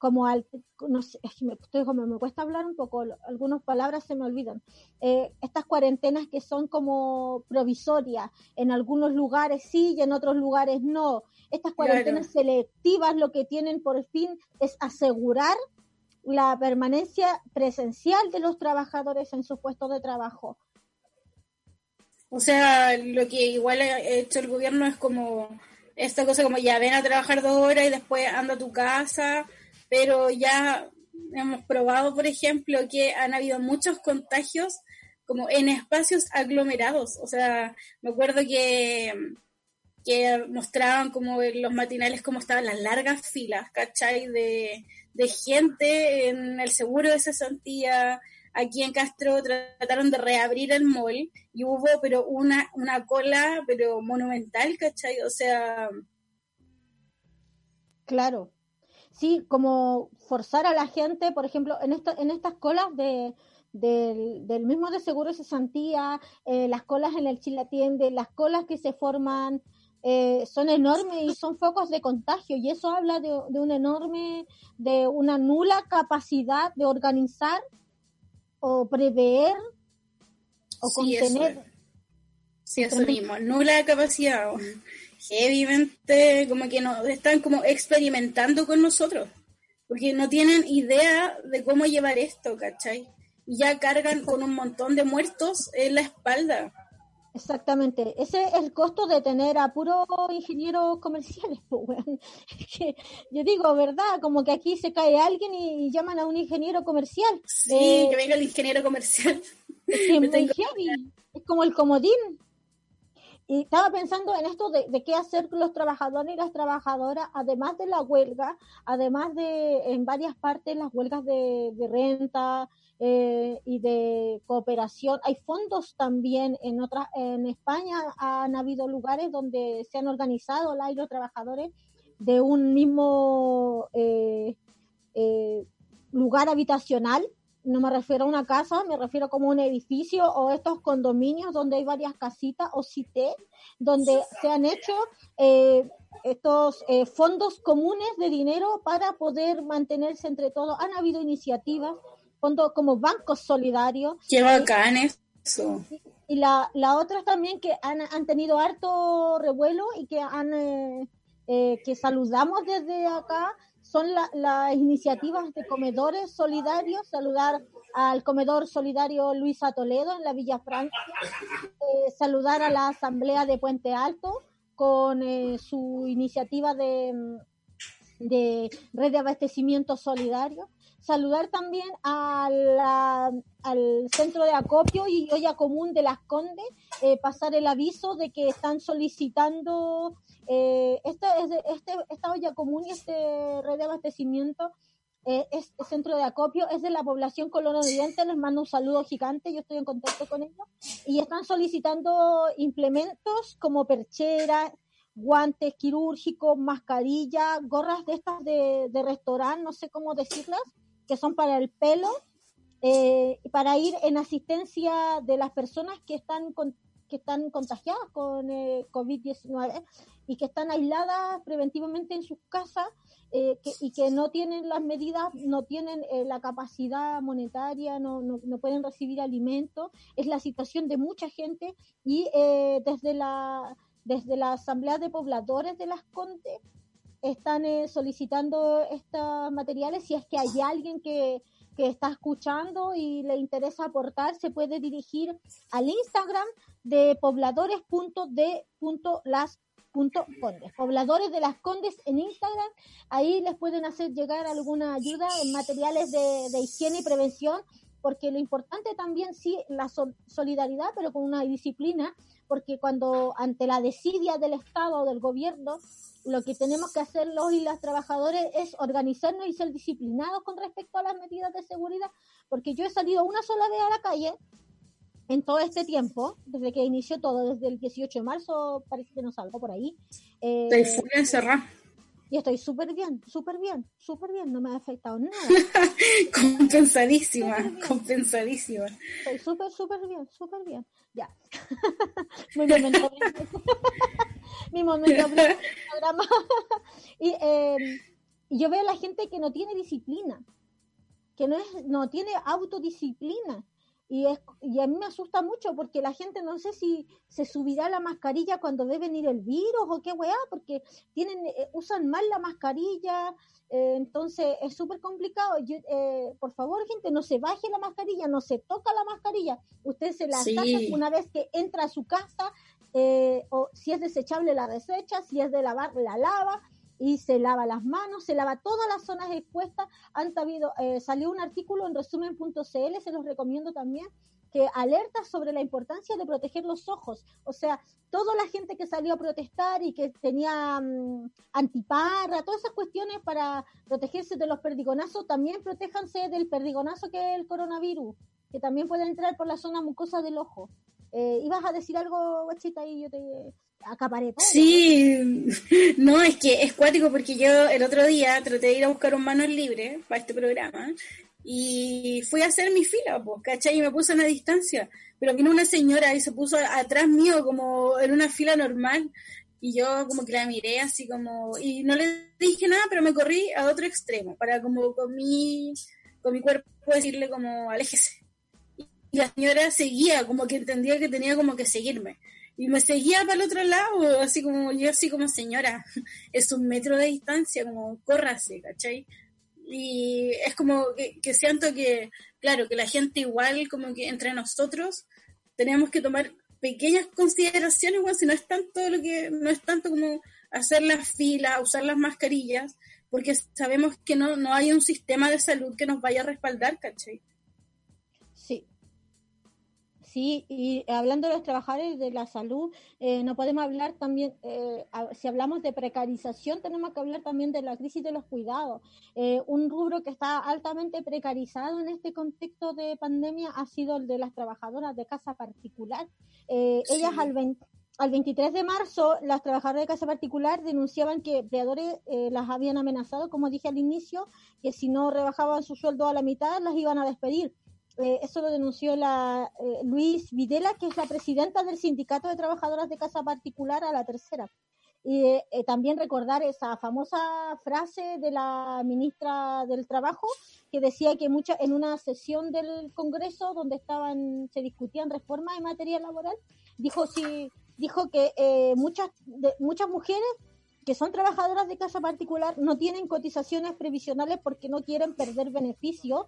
como al, no sé, me, estoy, como me cuesta hablar un poco, algunas palabras se me olvidan. Eh, estas cuarentenas que son como provisorias, en algunos lugares sí y en otros lugares no. Estas cuarentenas selectivas lo que tienen por fin es asegurar la permanencia presencial de los trabajadores en sus puestos de trabajo. O sea, lo que igual ha hecho el gobierno es como esta cosa como ya ven a trabajar dos horas y después anda a tu casa pero ya hemos probado, por ejemplo, que han habido muchos contagios como en espacios aglomerados. O sea, me acuerdo que, que mostraban como en los matinales cómo estaban las largas filas, ¿cachai? De, de gente en el seguro de cesantía. Aquí en Castro trataron de reabrir el mall y hubo pero una, una cola pero monumental, ¿cachai? O sea... Claro, sí, como forzar a la gente, por ejemplo, en, en estas colas de, del, mismo de seguro de cesantía, eh, las colas en el Chile Atiende, las colas que se forman eh, son enormes y son focos de contagio y eso habla de, de una enorme, de una nula capacidad de organizar o prever o contener. sí, eso mismo, nula capacidad heavymente como que no están como experimentando con nosotros, porque no tienen idea de cómo llevar esto, ¿cachai? Y ya cargan con un montón de muertos en la espalda. Exactamente, ese es el costo de tener a puros ingenieros comerciales. [laughs] Pues, yo digo, ¿verdad? Como que aquí se cae alguien y llaman a un ingeniero comercial. Sí, eh, que venga el ingeniero comercial. [laughs] es como el comodín. Y estaba pensando en esto de, qué hacer con los trabajadores y las trabajadoras, además de la huelga, además de en varias partes las huelgas de, renta eh, y de cooperación. Hay fondos también en otras, en España han habido lugares donde se han organizado los trabajadores de un mismo eh, eh, lugar habitacional no me refiero a una casa, me refiero como un edificio o estos condominios donde hay varias casitas o cité, donde se han hecho estos fondos comunes de dinero para poder mantenerse entre todos. Han habido iniciativas, fondos como bancos solidarios. Qué bacán eso. Y la, la otra también que han, han tenido harto revuelo y que han eh, eh, que saludamos desde acá son las iniciativas de comedores solidarios, saludar al comedor solidario Luisa Toledo en la Villa Franca, eh, saludar a la Asamblea de Puente Alto con eh, su iniciativa de, de red de abastecimiento solidario, saludar también al centro de acopio y olla común de las Condes, eh, pasar el aviso de que están solicitando eh, este, este, esta olla común y este red de abastecimiento eh, este centro de acopio es de la población colonidiente, les mando un saludo gigante, yo estoy en contacto con ellos, y están solicitando implementos como percheras, guantes quirúrgicos, mascarillas, gorras de estas de, de restaurante, no sé cómo decirlas, que son para el pelo, eh, para ir en asistencia de las personas que están que están contagiadas con eh, COVID-19 y que están aisladas preventivamente en sus casas eh, y que no tienen las medidas, no tienen eh, la capacidad monetaria, no, no, no, pueden recibir alimentos. Es la situación de mucha gente y desde, la, desde la Asamblea de Pobladores de las Contes están solicitando estos materiales. Si es que hay alguien que, que está escuchando y le interesa aportar, se puede dirigir al Instagram de pobladores.de.las.condes. Pobladores de las Condes en Instagram, ahí les pueden hacer llegar alguna ayuda en materiales de, de higiene y prevención, porque lo importante también sí la solidaridad, pero con una disciplina, porque cuando ante la desidia del Estado o del gobierno, lo que tenemos que hacer los y las trabajadores es organizarnos y ser disciplinados con respecto a las medidas de seguridad, porque yo he salido una sola vez a la calle en todo este tiempo, desde que inició todo, desde el 18 de marzo, parece que no salgo por ahí. Eh, Te encerrar. Y estoy súper bien, súper bien, súper bien, no me ha afectado nada. [laughs] compensadísima, compensadísima. Estoy súper, súper bien, súper bien. Ya. Muy [laughs] momento. Mi momento. [laughs] programa. y eh, yo veo a la gente que no tiene disciplina, que no, es, no tiene autodisciplina. Y, es, y a mí me asusta mucho porque la gente no sé si se subirá la mascarilla cuando ve venir el virus o qué weá, porque tienen, eh, usan mal la mascarilla, eh, entonces es súper complicado. Yo, eh, por favor, gente, no se baje la mascarilla, no se toca la mascarilla. Usted se la saca una vez que entra a su casa, o si es desechable la desecha, si es de lavar la lava y se lava las manos, se lava todas las zonas expuestas. Han sabido, eh, salió un artículo en resumen.cl, se los recomiendo también, que alerta sobre la importancia de proteger los ojos. O sea, toda la gente que salió a protestar y que tenía um, antiparra, todas esas cuestiones para protegerse de los perdigonazos, también protéjanse del perdigonazo que es el coronavirus, que también puede entrar por la zona mucosa del ojo. Eh, ¿Ibas a decir algo, guachita, y yo te acaparé? Sí, [laughs] no, es que es cuático porque yo el otro día traté de ir a buscar un manos libre para este programa y fui a hacer mi fila, pues, ¿cachai? Y me puse a una distancia, pero vino una señora y se puso atrás mío como en una fila normal y yo como que la miré así como, y no le dije nada, pero me corrí a otro extremo para como con mi, con mi cuerpo decirle como, aléjese la señora seguía, como que entendía que tenía como que seguirme. Y me seguía para el otro lado, así como yo, así como señora, [laughs] es un metro de distancia, como córrase, ¿cachai? Y es como que, siento que, claro, que la gente igual, como que entre nosotros, tenemos que tomar pequeñas consideraciones, igual si no es tanto lo que, no es tanto como hacer las filas, usar las mascarillas, porque sabemos que no, no hay un sistema de salud que nos vaya a respaldar, ¿cachai? Sí, y hablando de los trabajadores de la salud, eh, no podemos hablar también, eh, si hablamos de precarización, tenemos que hablar también de la crisis de los cuidados. Eh, un rubro que está altamente precarizado en este contexto de pandemia ha sido el de las trabajadoras de casa particular. Ellas al al 23 de marzo, las trabajadoras de casa particular denunciaban que empleadores eh, las habían amenazado, como dije al inicio, que si no rebajaban su sueldo a la mitad, las iban a despedir. Eh, eso lo denunció la eh, Luis Videla, que es la presidenta del Sindicato de Trabajadoras de Casa Particular a la tercera. Y eh, también recordar esa famosa frase de la ministra del Trabajo que decía que mucha, en una sesión del Congreso donde estaban se discutían reformas en materia laboral, dijo si dijo que muchas muchas mujeres que son trabajadoras de casa particular no tienen cotizaciones previsionales porque no quieren perder beneficios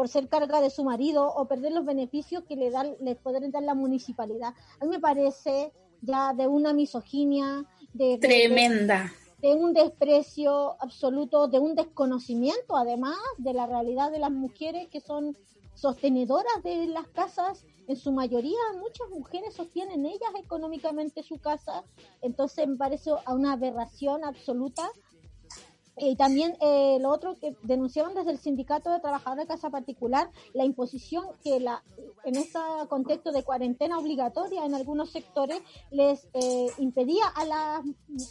por ser carga de su marido o perder los beneficios que le dan, les pueden dar la municipalidad. A mí me parece ya de una misoginia, de, tremenda. De, un desprecio absoluto, de un desconocimiento además de la realidad de las mujeres que son sostenedoras de las casas, en su mayoría muchas mujeres sostienen ellas económicamente su casa, entonces me parece una aberración absoluta y también eh, lo otro que denunciaban desde el sindicato de trabajadores de casa particular la imposición que la en este contexto de cuarentena obligatoria en algunos sectores les eh, impedía a las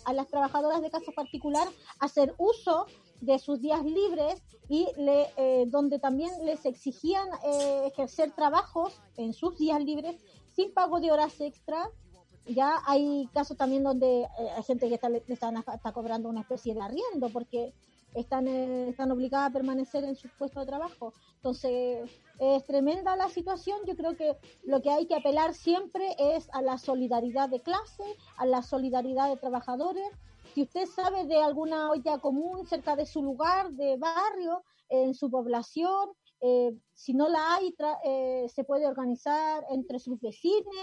a las trabajadoras de casa particular hacer uso de sus días libres y le, eh, donde también les exigían ejercer trabajos en sus días libres sin pago de horas extra ya hay casos también donde eh, hay gente que está, están, está cobrando una especie de arriendo porque están, eh, están obligadas a permanecer en su puesto de trabajo. Entonces, es tremenda la situación. Yo creo que lo que hay que apelar siempre es a la solidaridad de clase, a la solidaridad de trabajadores. Si usted sabe de alguna olla común cerca de su lugar, de barrio, en su población, eh, si no la hay, eh, se puede organizar entre sus vecinos,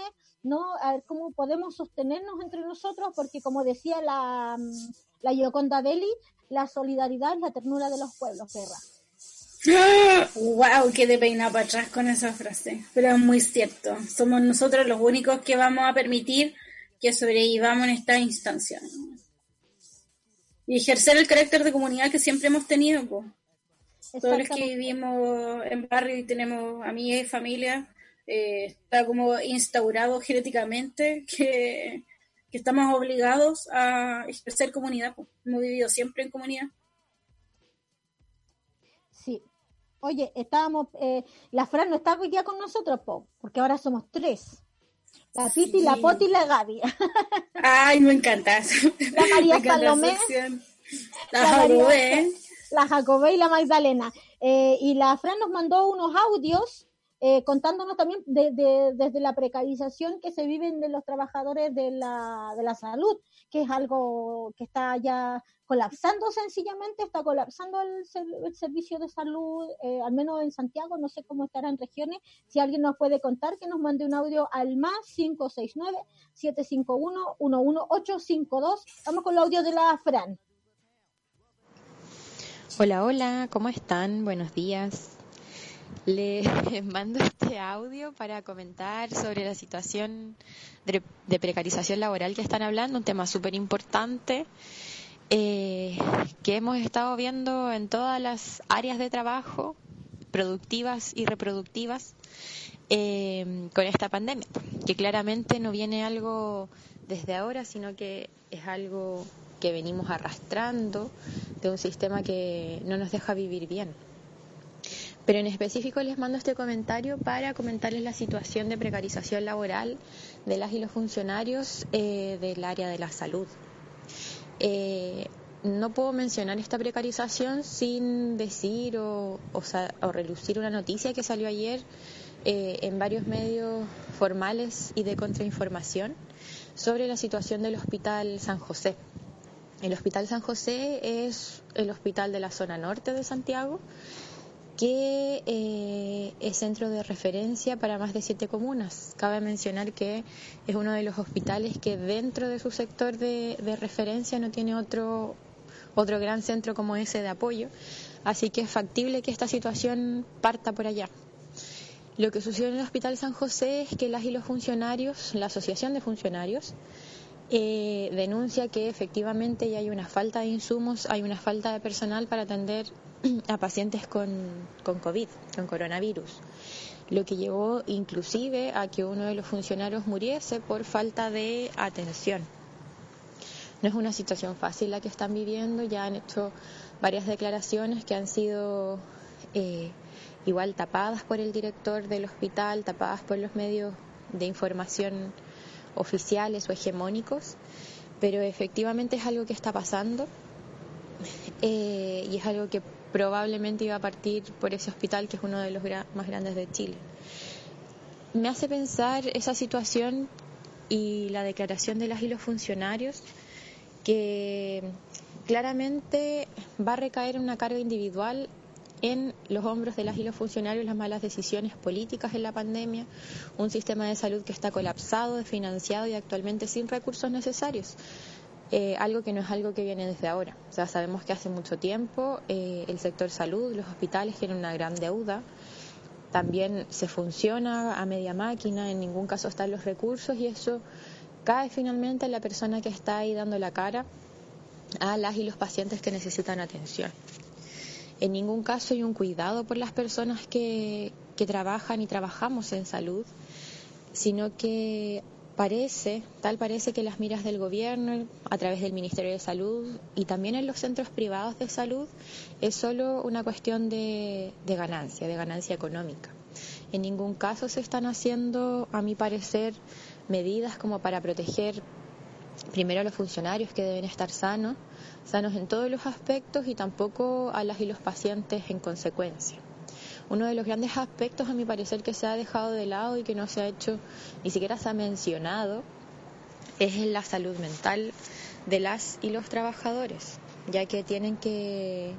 ¿no? A ver cómo podemos sostenernos entre nosotros, porque como decía la, mm, la Gioconda Belli, la solidaridad es la ternura de los pueblos, perra. ¡Wow! Qué de peinar para atrás con esa frase. Pero es muy cierto. Somos nosotros los únicos que vamos a permitir que sobrevivamos en esta instancia. Y ejercer el carácter de comunidad que siempre hemos tenido. Pues. Todos los que vivimos en barrio y tenemos amigas y familia, eh, está como instaurado genéticamente que, estamos obligados a ejercer comunidad. Hemos vivido siempre en comunidad. Sí. Oye, estábamos, eh, la Fran no está hoy día con nosotros, po, porque ahora somos tres. La Piti, la Poti y la Gaby. Ay, me encanta. La María [laughs] Salomé. La, la la Jacobé y la Magdalena. Eh, y la Fran nos mandó unos audios eh, contándonos también desde la precarización que se viven de los trabajadores de la, de la salud, que es algo que está ya colapsando sencillamente, está colapsando el, servicio de salud, eh, al menos en Santiago, no sé cómo estará en regiones. Si alguien nos puede contar, que nos mande un audio al más 569-751-11852. Vamos con el audio de la Fran. Hola, hola, ¿cómo están? Buenos días. [laughs] Les mando este audio para comentar sobre la situación de, precarización laboral que están hablando, un tema súper importante eh, que hemos estado viendo en todas las áreas de trabajo, productivas y reproductivas, eh, con esta pandemia, que claramente no viene algo desde ahora, sino que es algo que venimos arrastrando de un sistema que no nos deja vivir bien. Pero en específico les mando este comentario para comentarles la situación de precarización laboral de las y los funcionarios eh, del área de la salud. Eh, no puedo mencionar esta precarización sin decir o, relucir una noticia que salió ayer eh, en varios medios formales y de contrainformación sobre la situación del Hospital San José. El Hospital San José es el hospital de la zona norte de Santiago, que eh, es centro de referencia para más de siete comunas. Cabe mencionar que es uno de los hospitales que dentro de su sector de, de referencia no tiene otro, otro gran centro como ese de apoyo, así que es factible que esta situación parta por allá. Lo que sucedió en el Hospital San José es que las y los funcionarios, la Asociación de Funcionarios, eh, denuncia que efectivamente ya hay una falta de insumos, hay una falta de personal para atender [clears throat] a pacientes con, con COVID, con coronavirus, lo que llevó inclusive a que uno de los funcionarios muriese por falta de atención. No es una situación fácil la que están viviendo, ya han hecho varias declaraciones que han sido eh, igual tapadas por el director del hospital, tapadas por los medios de información oficiales o hegemónicos, pero efectivamente es algo que está pasando eh, y es algo que probablemente iba a partir por ese hospital que es uno de los más grandes de Chile. Me hace pensar esa situación y la declaración de las y los funcionarios que claramente va a recaer una carga individual en los hombros de las y los funcionarios las malas decisiones políticas en la pandemia, un sistema de salud que está colapsado, desfinanciado y actualmente sin recursos necesarios. Eh, algo que no es algo que viene desde ahora. O sea, sabemos que hace mucho tiempo eh, el sector salud, los hospitales tienen una gran deuda. También se funciona a media máquina, en ningún caso están los recursos y eso cae finalmente en la persona que está ahí dando la cara a las y los pacientes que necesitan atención. En ningún caso hay un cuidado por las personas que, que trabajan y trabajamos en salud, sino que parece, tal parece que las miras del gobierno a través del Ministerio de Salud y también en los centros privados de salud es solo una cuestión de, de, ganancia, de ganancia económica. En ningún caso se están haciendo, a mi parecer, medidas como para proteger primero a los funcionarios que deben estar sanos, sanos en todos los aspectos y tampoco a las y los pacientes en consecuencia. Uno de los grandes aspectos, a mi parecer, que se ha dejado de lado y que no se ha hecho, ni siquiera se ha mencionado, es la salud mental de las y los trabajadores, ya que tienen que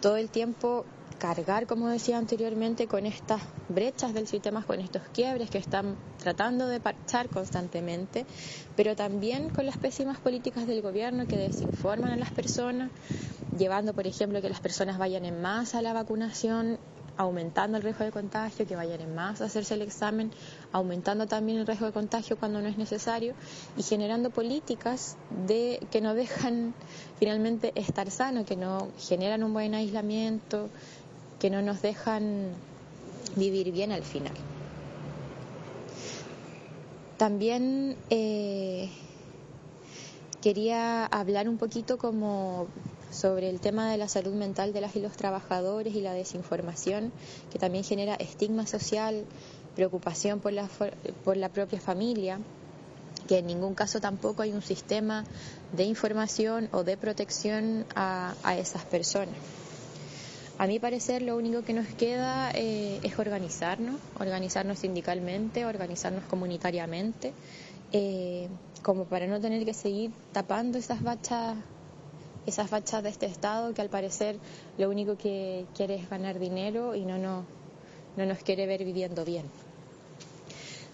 todo el tiempo cargar, como decía anteriormente, con estas brechas del sistema, con estos quiebres que están tratando de parchar constantemente, pero también con las pésimas políticas del gobierno que desinforman a las personas, llevando, por ejemplo, que las personas vayan en masa a la vacunación aumentando el riesgo de contagio, que vayan en más a hacerse el examen, aumentando también el riesgo de contagio cuando no es necesario y generando políticas de que no dejan finalmente estar sano, que no generan un buen aislamiento, que no nos dejan vivir bien al final. También eh, quería hablar un poquito como sobre el tema de la salud mental de las y los trabajadores y la desinformación, que también genera estigma social, preocupación por la, por la propia familia, que en ningún caso tampoco hay un sistema de información o de protección a, a esas personas. A mi parecer, lo único que nos queda eh, es organizarnos, organizarnos sindicalmente, organizarnos comunitariamente, eh, como para no tener que seguir tapando esas bachas, esas bachas de este Estado que al parecer lo único que quiere es ganar dinero y no, no, no nos quiere ver viviendo bien.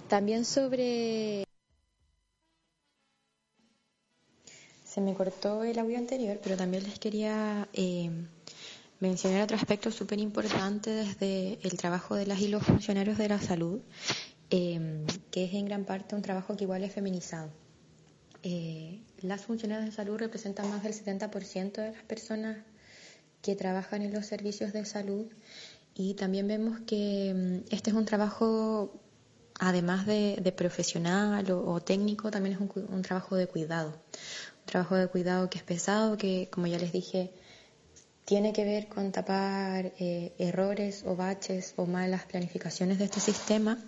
También sobre... Se me cortó el audio anterior, pero también les quería... Eh, mencionar otro aspecto súper importante desde el trabajo de las y los funcionarios de la salud, eh, que es en gran parte un trabajo que igual es feminizado. Eh, las funcionarias de salud representan más del 70% de las personas que trabajan en los servicios de salud y también vemos que mm, este es un trabajo, además de, profesional o, técnico, también es un, un trabajo de cuidado. Un trabajo de cuidado que es pesado, que como ya les dije, tiene que ver con tapar eh, errores o baches o malas planificaciones de este sistema,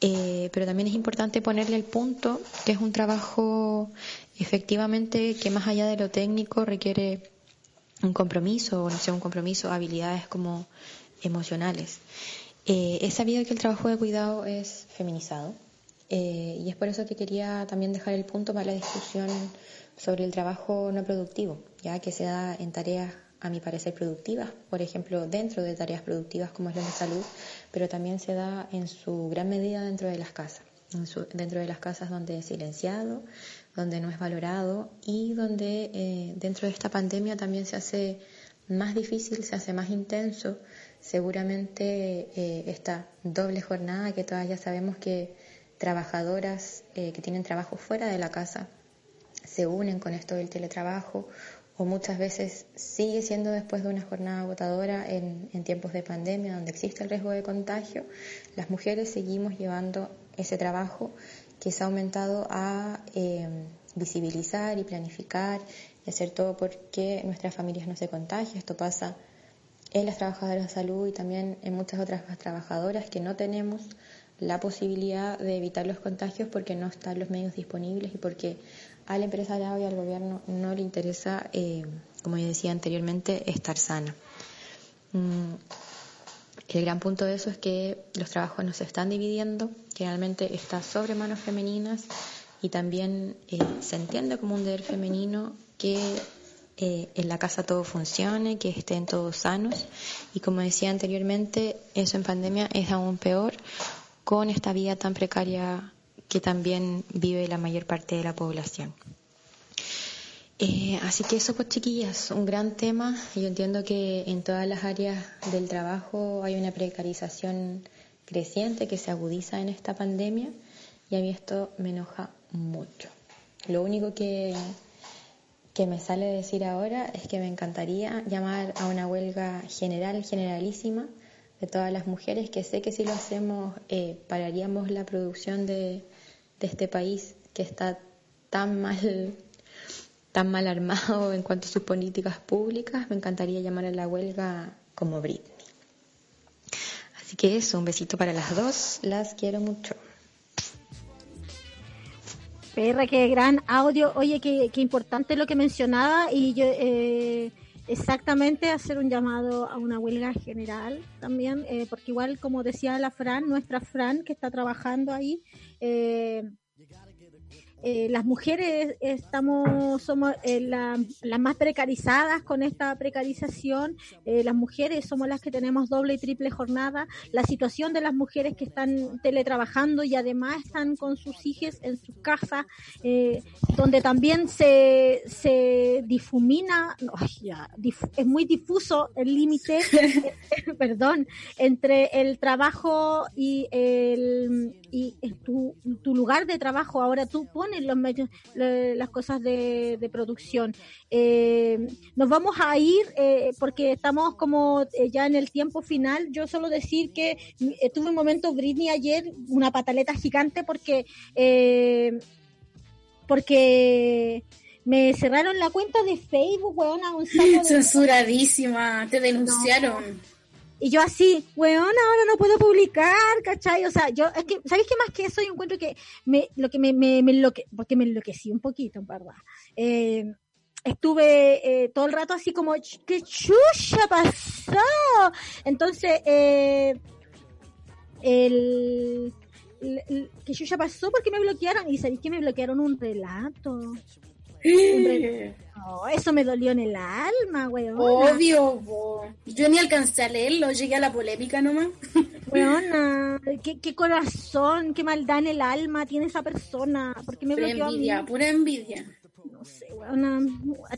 eh, pero también es importante ponerle el punto que es un trabajo efectivamente que más allá de lo técnico requiere un compromiso, o no sé, un compromiso, habilidades como emocionales. Eh, he sabido que el trabajo de cuidado es feminizado y es por eso que quería también dejar el punto para la discusión sobre el trabajo no productivo, ya que se da en tareas a mi parecer, productivas, por ejemplo, dentro de tareas productivas como es la de salud, pero también se da en su gran medida dentro de las casas, dentro de las casas donde es silenciado, donde no es valorado y donde eh, dentro de esta pandemia también se hace más difícil, se hace más intenso, seguramente eh, esta doble jornada que todas ya sabemos que trabajadoras eh, que tienen trabajo fuera de la casa se unen con esto del teletrabajo o muchas veces sigue siendo después de una jornada agotadora en, tiempos de pandemia donde existe el riesgo de contagio, las mujeres seguimos llevando ese trabajo que se ha aumentado a eh, visibilizar y planificar y hacer todo porque nuestras familias no se contagien. Esto pasa en las trabajadoras de salud y también en muchas otras trabajadoras que no tenemos la posibilidad de evitar los contagios porque no están los medios disponibles y porque al empresariado y al gobierno no le interesa, eh, como yo decía anteriormente, estar sana. Mm, el gran punto de eso es que los trabajos no se están dividiendo, generalmente está sobre manos femeninas y también eh, se entiende como un deber femenino que eh, en la casa todo funcione, que estén todos sanos y como decía anteriormente, eso en pandemia es aún peor con esta vida tan precaria que también vive la mayor parte de la población. Eh, así que eso pues chiquillas, un gran tema. Yo entiendo que en todas las áreas del trabajo hay una precarización creciente que se agudiza en esta pandemia y a mí esto me enoja mucho. Lo único que, que me sale decir ahora es que me encantaría llamar a una huelga general, generalísima, de todas las mujeres, que sé que si lo hacemos eh, pararíamos la producción de, de este país que está tan mal tan mal armado en cuanto a sus políticas públicas, me encantaría llamar a la huelga como Britney. Así que eso, un besito para las dos, las quiero mucho. Perra, qué gran audio. Oye, qué, qué importante lo que mencionaba y yo eh, exactamente hacer un llamado a una huelga general también, eh, porque igual como decía la Fran, nuestra Fran que está trabajando ahí, eh, eh, las mujeres estamos somos eh, las más precarizadas con esta precarización. Eh, las mujeres somos las que tenemos doble y triple jornada. La situación de las mujeres que están teletrabajando y además están con sus hijos en su casa donde también se, se difumina es muy difuso el límite [laughs] perdón entre el trabajo y el y tu, tu lugar de trabajo. Ahora tú pones los medios, las cosas de, producción. Eh, nos vamos a ir eh, porque estamos como eh, ya en el tiempo final. Yo solo decir que tuve un momento Britney ayer, una pataleta gigante porque porque me cerraron la cuenta de Facebook, weona, un [laughs] Censuradísima, te denunciaron. Y yo así, weón, ahora no puedo publicar, ¿cachai? O sea, yo, es que, ¿sabéis qué más que eso? Yo encuentro que me, lo que me, me, me enloque, porque me enloquecí un poquito, en verdad. Eh, estuve eh, todo el rato así como, ¿qué chucha pasó? Entonces, eh, el, el, ¿qué chucha pasó? porque me bloquearon? Y sabéis que me bloquearon un relato. Oh, eso me dolió en el alma, weón. Obvio, yo ni alcancé a leerlo, llegué a la polémica nomás. [laughs] Weona, ¿qué, qué corazón, qué maldad en el alma tiene esa persona. ¿Por qué me pura envidia, pura envidia. No sé, weona.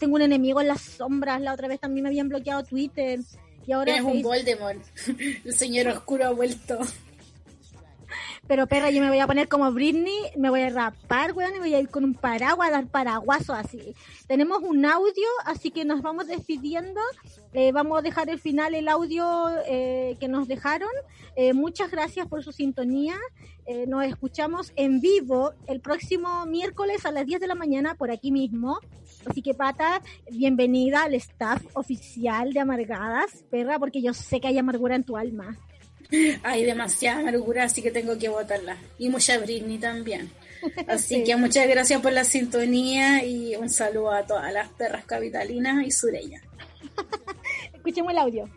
Tengo un enemigo en las sombras. La otra vez también me habían bloqueado Twitter. Y ahora es un Voldemort. [laughs] El señor oscuro ha vuelto. Pero perra, yo me voy a poner como Britney, me voy a rapar, weón, y voy a ir con un paraguas, a dar paraguaso así. Tenemos un audio, así que nos vamos despidiendo. Eh, vamos a dejar el final el audio eh, que nos dejaron. Eh, muchas gracias por su sintonía. nos escuchamos en vivo el próximo miércoles a las 10 de la mañana por aquí mismo. Así que, Pata, bienvenida al staff oficial de Amargadas, perra, porque yo sé que hay amargura en tu alma. Hay demasiada amargura, así que tengo que votarla. Y mucha Britney también. [laughs] Así que muchas gracias por la sintonía y un saludo a todas las perras capitalinas y sureñas. [laughs] Escuchemos el audio.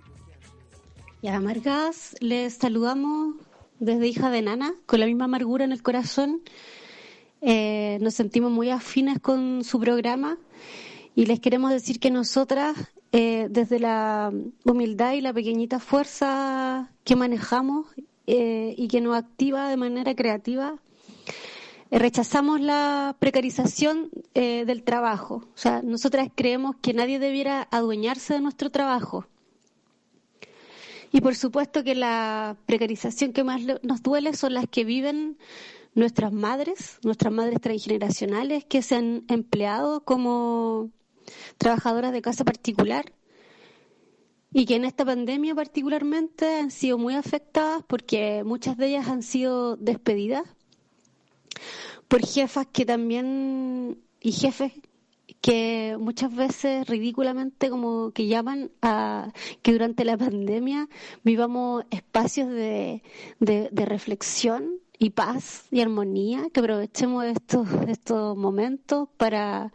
Y a amargas les saludamos desde Hija de Nana, con la misma amargura en el corazón. Eh, nos sentimos muy afines con su programa y les queremos decir que nosotras eh, desde la humildad y la pequeñita fuerza que manejamos eh, y que nos activa de manera creativa, eh, rechazamos la precarización del trabajo. O sea, nosotras creemos que nadie debiera adueñarse de nuestro trabajo. Y por supuesto que la precarización que más nos duele son las que viven nuestras madres, nuestras madres transgeneracionales que se han empleado como trabajadoras de casa particular y que en esta pandemia particularmente han sido muy afectadas porque muchas de ellas han sido despedidas por jefas que también y jefes que muchas veces ridículamente como que llaman a que durante la pandemia vivamos espacios de, de, reflexión y paz y armonía, que aprovechemos estos, estos momentos para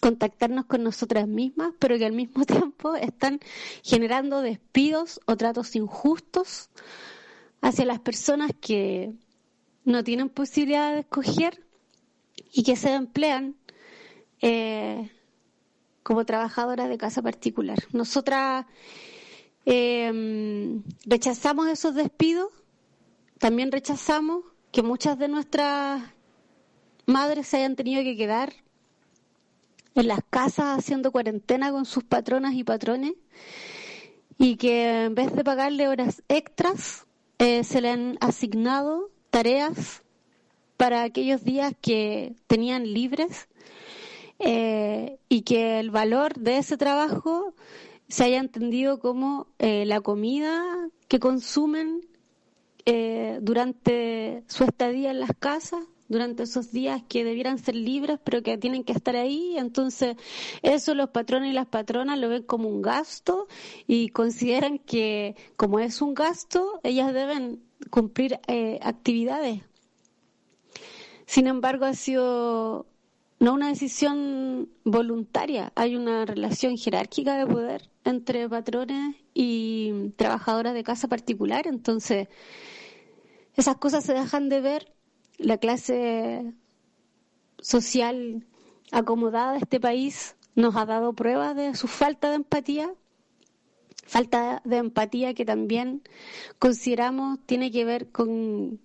contactarnos con nosotras mismas, pero que al mismo [laughs] tiempo están generando despidos o tratos injustos hacia las personas que no tienen posibilidad de escoger y que se emplean eh, como trabajadoras de casa particular. Nosotras eh, rechazamos esos despidos, también rechazamos que muchas de nuestras madres se hayan tenido que quedar en las casas haciendo cuarentena con sus patronas y patrones y que en vez de pagarle horas extras eh, se le han asignado tareas para aquellos días que tenían libres eh, y que el valor de ese trabajo se haya entendido como eh, la comida que consumen eh, durante su estadía en las casas, durante esos días que debieran ser libres, pero que tienen que estar ahí. Entonces, eso los patrones y las patronas lo ven como un gasto y consideran que, como es un gasto, ellas deben cumplir actividades. Sin embargo, ha sido no una decisión voluntaria, hay una relación jerárquica de poder entre patrones y trabajadoras de casa particular, entonces esas cosas se dejan de ver, la clase social acomodada de este país nos ha dado pruebas de su falta de empatía, falta de empatía que también consideramos tiene que ver con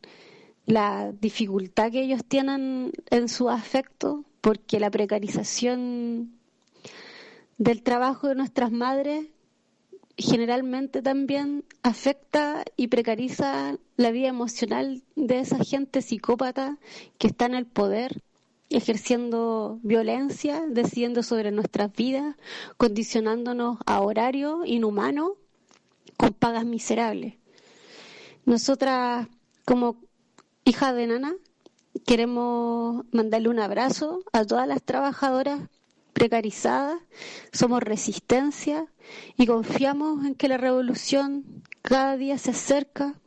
la dificultad que ellos tienen en su afecto porque la precarización del trabajo de nuestras madres generalmente también afecta y precariza la vida emocional de esa gente psicópata que está en el poder, ejerciendo violencia, decidiendo sobre nuestras vidas, condicionándonos a horario inhumano con pagas miserables. Nosotras, como hija de nana, Queremos mandarle un abrazo a todas las trabajadoras precarizadas, somos resistencia y confiamos en que la revolución cada día se acerca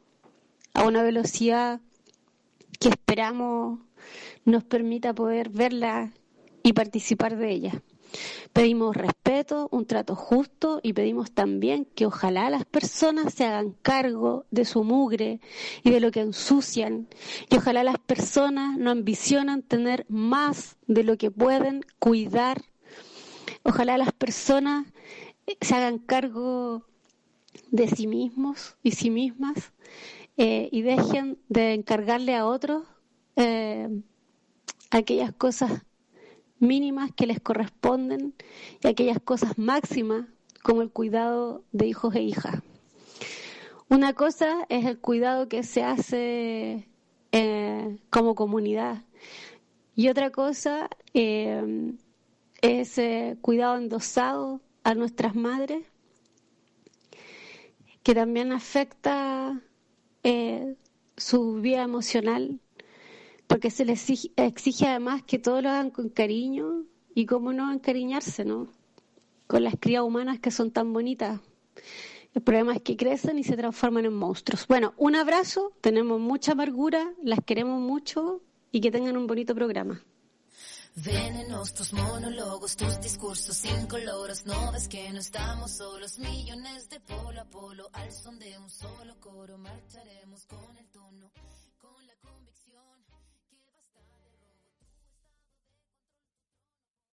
a una velocidad que esperamos nos permita poder verla y participar de ella. Pedimos respeto, un trato justo y pedimos también que ojalá las personas se hagan cargo de su mugre y de lo que ensucian y ojalá las personas no ambicionan tener más de lo que pueden cuidar. Ojalá las personas eh, se hagan cargo de sí mismos y sí mismas eh, y dejen de encargarle a otros eh, aquellas cosas mínimas que les corresponden y aquellas cosas máximas como el cuidado de hijos e hijas. Una cosa es el cuidado que se hace como comunidad y otra cosa eh, es eh, cuidado endosado a nuestras madres que también afecta su vida emocional porque se les exige, además que todos lo hagan con cariño y cómo no encariñarse, ¿no? Con las crías humanas que son tan bonitas. El problema es que crecen y se transforman en monstruos. Bueno, un abrazo, tenemos mucha amargura, las queremos mucho y que tengan un bonito programa. Venenos tus monólogos, tus discursos sin coloros, no ves que no estamos solos, millones de polo a polo, al son de un solo coro, marcharemos con el tono.